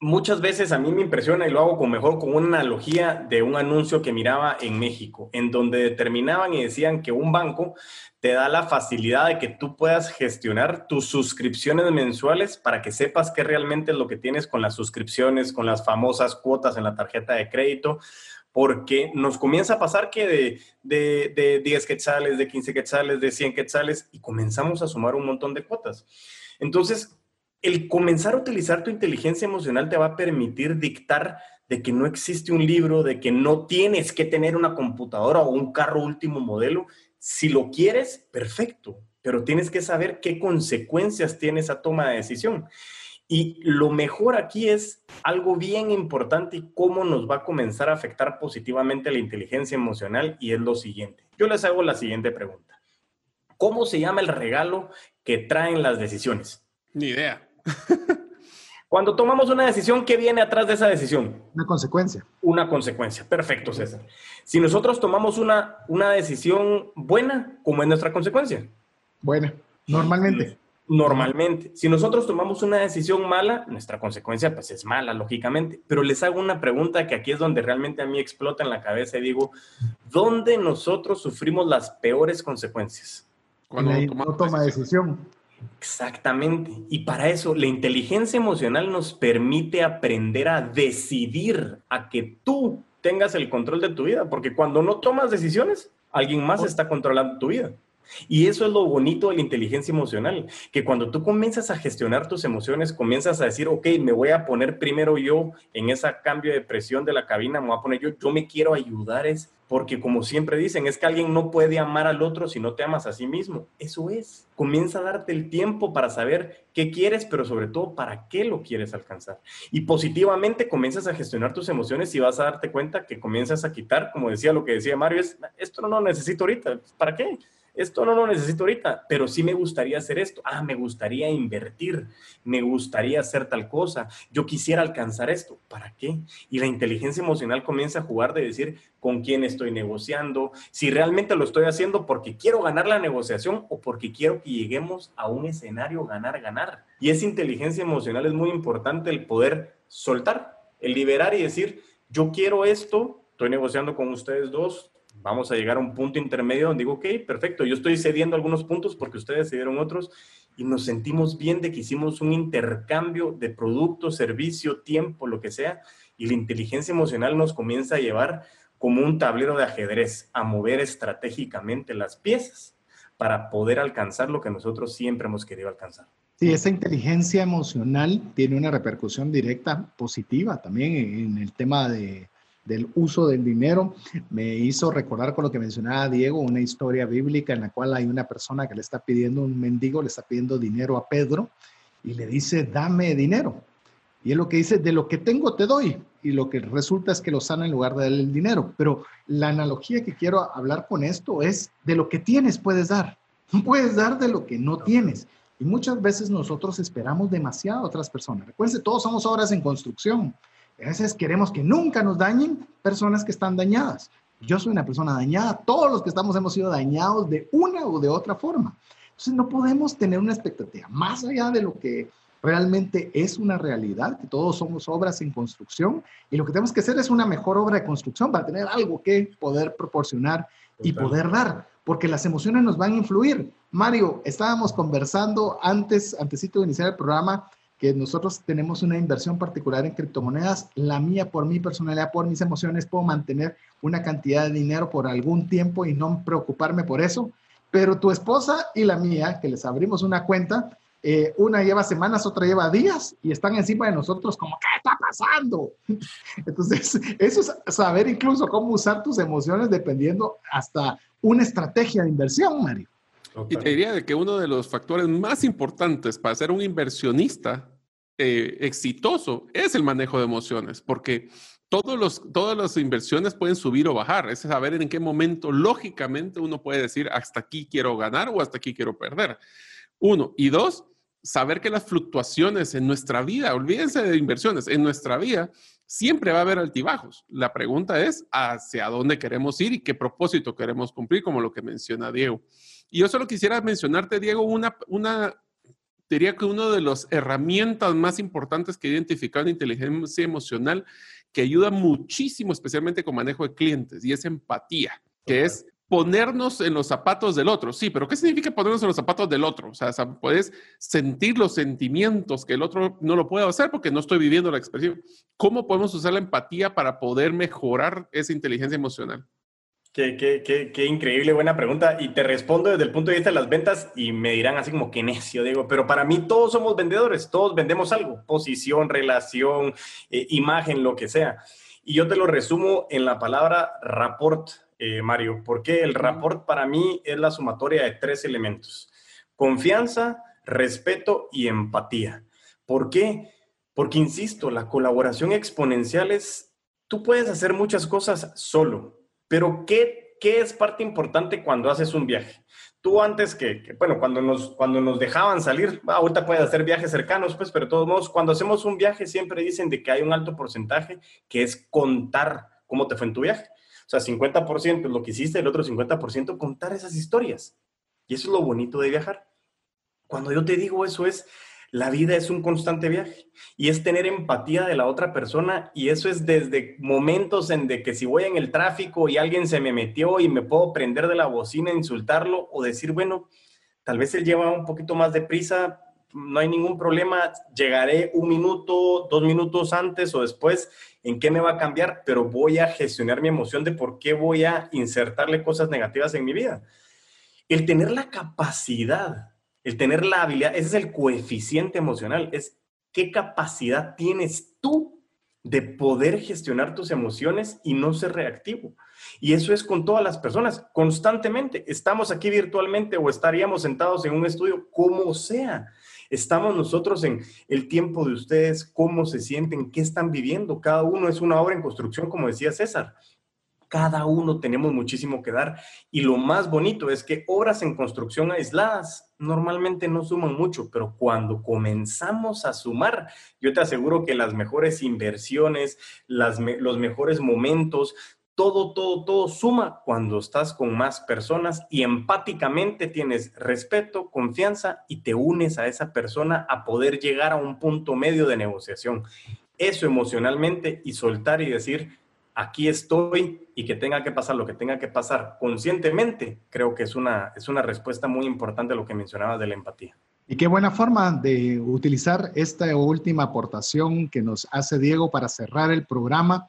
muchas veces a mí me impresiona y lo hago con mejor con una analogía de un anuncio que miraba en México, en donde determinaban y decían que un banco te da la facilidad de que tú puedas gestionar tus suscripciones mensuales para que sepas qué realmente es lo que tienes con las suscripciones, con las famosas cuotas en la tarjeta de crédito, porque nos comienza a pasar que de, de, de 10 quetzales, de 15 quetzales, de 100 quetzales, y comenzamos a sumar un montón de cuotas. Entonces, el comenzar a utilizar tu inteligencia emocional te va a permitir dictar de que no existe un libro, de que no tienes que tener una computadora o un carro último modelo. Si lo quieres, perfecto, pero tienes que saber qué consecuencias tiene esa toma de decisión. Y lo mejor aquí es algo bien importante y cómo nos va a comenzar a afectar positivamente la inteligencia emocional y es lo siguiente. Yo les hago la siguiente pregunta. ¿Cómo se llama el regalo que traen las decisiones? Ni idea. <laughs> Cuando tomamos una decisión, ¿qué viene atrás de esa decisión? Una consecuencia. Una consecuencia. Perfecto, César. Si nosotros tomamos una, una decisión buena, ¿cómo es nuestra consecuencia? Buena, normalmente. Normalmente. Si nosotros tomamos una decisión mala, nuestra consecuencia pues es mala, lógicamente. Pero les hago una pregunta que aquí es donde realmente a mí explota en la cabeza y digo, ¿dónde nosotros sufrimos las peores consecuencias? Cuando no toma decisión Exactamente. Y para eso la inteligencia emocional nos permite aprender a decidir, a que tú tengas el control de tu vida, porque cuando no tomas decisiones, alguien más está controlando tu vida. Y eso es lo bonito de la inteligencia emocional, que cuando tú comienzas a gestionar tus emociones, comienzas a decir, ok, me voy a poner primero yo en ese cambio de presión de la cabina, me voy a poner yo, yo me quiero ayudar, es porque como siempre dicen, es que alguien no puede amar al otro si no te amas a sí mismo. Eso es. Comienza a darte el tiempo para saber qué quieres, pero sobre todo para qué lo quieres alcanzar. Y positivamente comienzas a gestionar tus emociones y vas a darte cuenta que comienzas a quitar, como decía lo que decía Mario, es, esto no lo necesito ahorita, ¿para qué? Esto no lo necesito ahorita, pero sí me gustaría hacer esto. Ah, me gustaría invertir, me gustaría hacer tal cosa, yo quisiera alcanzar esto. ¿Para qué? Y la inteligencia emocional comienza a jugar de decir con quién estoy negociando, si realmente lo estoy haciendo porque quiero ganar la negociación o porque quiero que lleguemos a un escenario ganar, ganar. Y esa inteligencia emocional es muy importante el poder soltar, el liberar y decir, yo quiero esto, estoy negociando con ustedes dos, vamos a llegar a un punto intermedio donde digo, ok, perfecto, yo estoy cediendo algunos puntos porque ustedes cedieron otros y nos sentimos bien de que hicimos un intercambio de producto, servicio, tiempo, lo que sea, y la inteligencia emocional nos comienza a llevar como un tablero de ajedrez, a mover estratégicamente las piezas para poder alcanzar lo que nosotros siempre hemos querido alcanzar. Sí, esa inteligencia emocional tiene una repercusión directa positiva también en el tema de, del uso del dinero, me hizo recordar con lo que mencionaba Diego, una historia bíblica en la cual hay una persona que le está pidiendo, un mendigo le está pidiendo dinero a Pedro y le dice, dame dinero. Y él lo que dice, de lo que tengo te doy. Y lo que resulta es que lo sana en lugar de darle el dinero. Pero la analogía que quiero hablar con esto es, de lo que tienes puedes dar. No puedes dar de lo que no tienes. Y muchas veces nosotros esperamos demasiado a otras personas. Recuerden, todos somos obras en construcción. A veces queremos que nunca nos dañen personas que están dañadas. Yo soy una persona dañada, todos los que estamos hemos sido dañados de una u de otra forma. Entonces no podemos tener una expectativa más allá de lo que realmente es una realidad, que todos somos obras en construcción y lo que tenemos que hacer es una mejor obra de construcción para tener algo que poder proporcionar y poder dar, porque las emociones nos van a influir. Mario, estábamos conversando antes, antesito de iniciar el programa, que nosotros tenemos una inversión particular en criptomonedas, la mía por mi personalidad, por mis emociones, puedo mantener una cantidad de dinero por algún tiempo y no preocuparme por eso, pero tu esposa y la mía, que les abrimos una cuenta, eh, una lleva semanas, otra lleva días y están encima de nosotros como, ¿qué está pasando? <laughs> Entonces, eso es saber incluso cómo usar tus emociones dependiendo hasta una estrategia de inversión, Mario. Y te diría de que uno de los factores más importantes para ser un inversionista eh, exitoso es el manejo de emociones, porque todos los, todas las inversiones pueden subir o bajar. Es saber en qué momento, lógicamente, uno puede decir hasta aquí quiero ganar o hasta aquí quiero perder. Uno. Y dos, saber que las fluctuaciones en nuestra vida, olvídense de inversiones, en nuestra vida siempre va a haber altibajos. La pregunta es hacia dónde queremos ir y qué propósito queremos cumplir, como lo que menciona Diego. Y yo solo quisiera mencionarte, Diego, una, una diría que una de las herramientas más importantes que he identificado en inteligencia emocional que ayuda muchísimo, especialmente con manejo de clientes, y es empatía, que es ponernos en los zapatos del otro. Sí, pero ¿qué significa ponernos en los zapatos del otro? O sea, puedes sentir los sentimientos que el otro no lo puede hacer porque no estoy viviendo la expresión. ¿Cómo podemos usar la empatía para poder mejorar esa inteligencia emocional? Qué, qué, qué, qué, increíble, buena pregunta. Y te respondo desde el punto de vista de las ventas y me dirán así como que necio, digo, pero para mí todos somos vendedores, todos vendemos algo, posición, relación, eh, imagen, lo que sea. Y yo te lo resumo en la palabra rapport, eh, Mario, porque el rapport para mí es la sumatoria de tres elementos. Confianza, respeto y empatía. ¿Por qué? Porque, insisto, la colaboración exponencial es, tú puedes hacer muchas cosas solo, pero ¿qué, qué es parte importante cuando haces un viaje? Tú antes que, bueno, cuando nos, cuando nos dejaban salir, ahorita puedes hacer viajes cercanos, pues, pero de todos modos, cuando hacemos un viaje siempre dicen de que hay un alto porcentaje que es contar cómo te fue en tu viaje. O sea, 50% es lo que hiciste, el otro 50% contar esas historias. Y eso es lo bonito de viajar. Cuando yo te digo eso es, la vida es un constante viaje y es tener empatía de la otra persona y eso es desde momentos en de que si voy en el tráfico y alguien se me metió y me puedo prender de la bocina, insultarlo o decir, bueno, tal vez él lleva un poquito más de prisa, no hay ningún problema, llegaré un minuto, dos minutos antes o después, ¿en qué me va a cambiar? Pero voy a gestionar mi emoción de por qué voy a insertarle cosas negativas en mi vida. El tener la capacidad, el tener la habilidad, ese es el coeficiente emocional, es qué capacidad tienes tú de poder gestionar tus emociones y no ser reactivo. Y eso es con todas las personas, constantemente. Estamos aquí virtualmente o estaríamos sentados en un estudio, como sea. Estamos nosotros en el tiempo de ustedes, cómo se sienten, qué están viviendo. Cada uno es una obra en construcción, como decía César. Cada uno tenemos muchísimo que dar. Y lo más bonito es que obras en construcción aisladas normalmente no suman mucho, pero cuando comenzamos a sumar, yo te aseguro que las mejores inversiones, las los mejores momentos, todo, todo, todo suma cuando estás con más personas y empáticamente tienes respeto, confianza y te unes a esa persona a poder llegar a un punto medio de negociación. Eso emocionalmente y soltar y decir, aquí estoy y que tenga que pasar lo que tenga que pasar conscientemente, creo que es una, es una respuesta muy importante a lo que mencionabas de la empatía. Y qué buena forma de utilizar esta última aportación que nos hace Diego para cerrar el programa.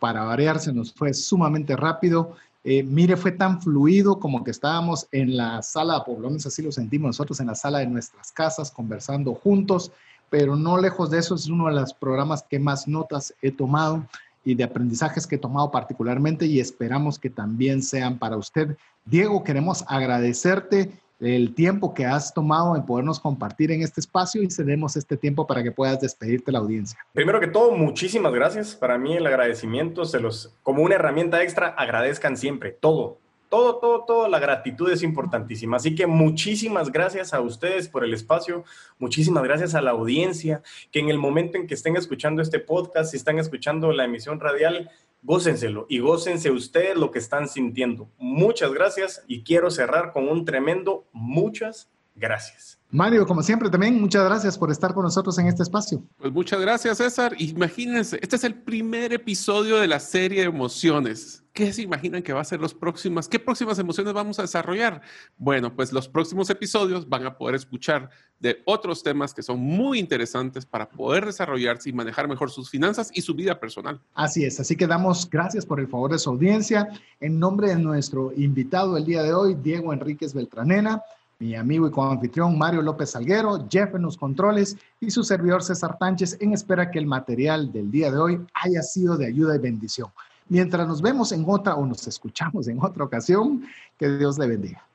Para variar, se nos fue sumamente rápido. Eh, mire, fue tan fluido como que estábamos en la sala, por lo menos así lo sentimos nosotros, en la sala de nuestras casas, conversando juntos, pero no lejos de eso, es uno de los programas que más notas he tomado y de aprendizajes que he tomado particularmente y esperamos que también sean para usted. Diego, queremos agradecerte el tiempo que has tomado en podernos compartir en este espacio y cedemos este tiempo para que puedas despedirte la audiencia. Primero que todo, muchísimas gracias. Para mí el agradecimiento se los como una herramienta extra, agradezcan siempre todo, todo, todo, todo, la gratitud es importantísima. Así que muchísimas gracias a ustedes por el espacio, muchísimas gracias a la audiencia, que en el momento en que estén escuchando este podcast, si están escuchando la emisión radial, gócenselo y gócense ustedes lo que están sintiendo. Muchas gracias y quiero cerrar con un tremendo muchas gracias. Mario, como siempre, también muchas gracias por estar con nosotros en este espacio. Pues muchas gracias, César. Imagínense, este es el primer episodio de la serie de emociones. ¿Qué se imaginan que va a ser los próximos? ¿Qué próximas emociones vamos a desarrollar? Bueno, pues los próximos episodios van a poder escuchar de otros temas que son muy interesantes para poder desarrollarse y manejar mejor sus finanzas y su vida personal. Así es, así que damos gracias por el favor de su audiencia. En nombre de nuestro invitado el día de hoy, Diego Enríquez Beltranena mi amigo y coanfitrión Mario López Salguero, Jeff en los controles y su servidor César Tánchez en espera que el material del día de hoy haya sido de ayuda y bendición. Mientras nos vemos en otra o nos escuchamos en otra ocasión, que Dios le bendiga.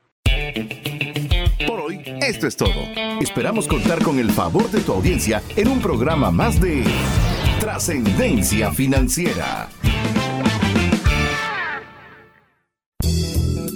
Por hoy, esto es todo. Esperamos contar con el favor de tu audiencia en un programa más de Trascendencia Financiera.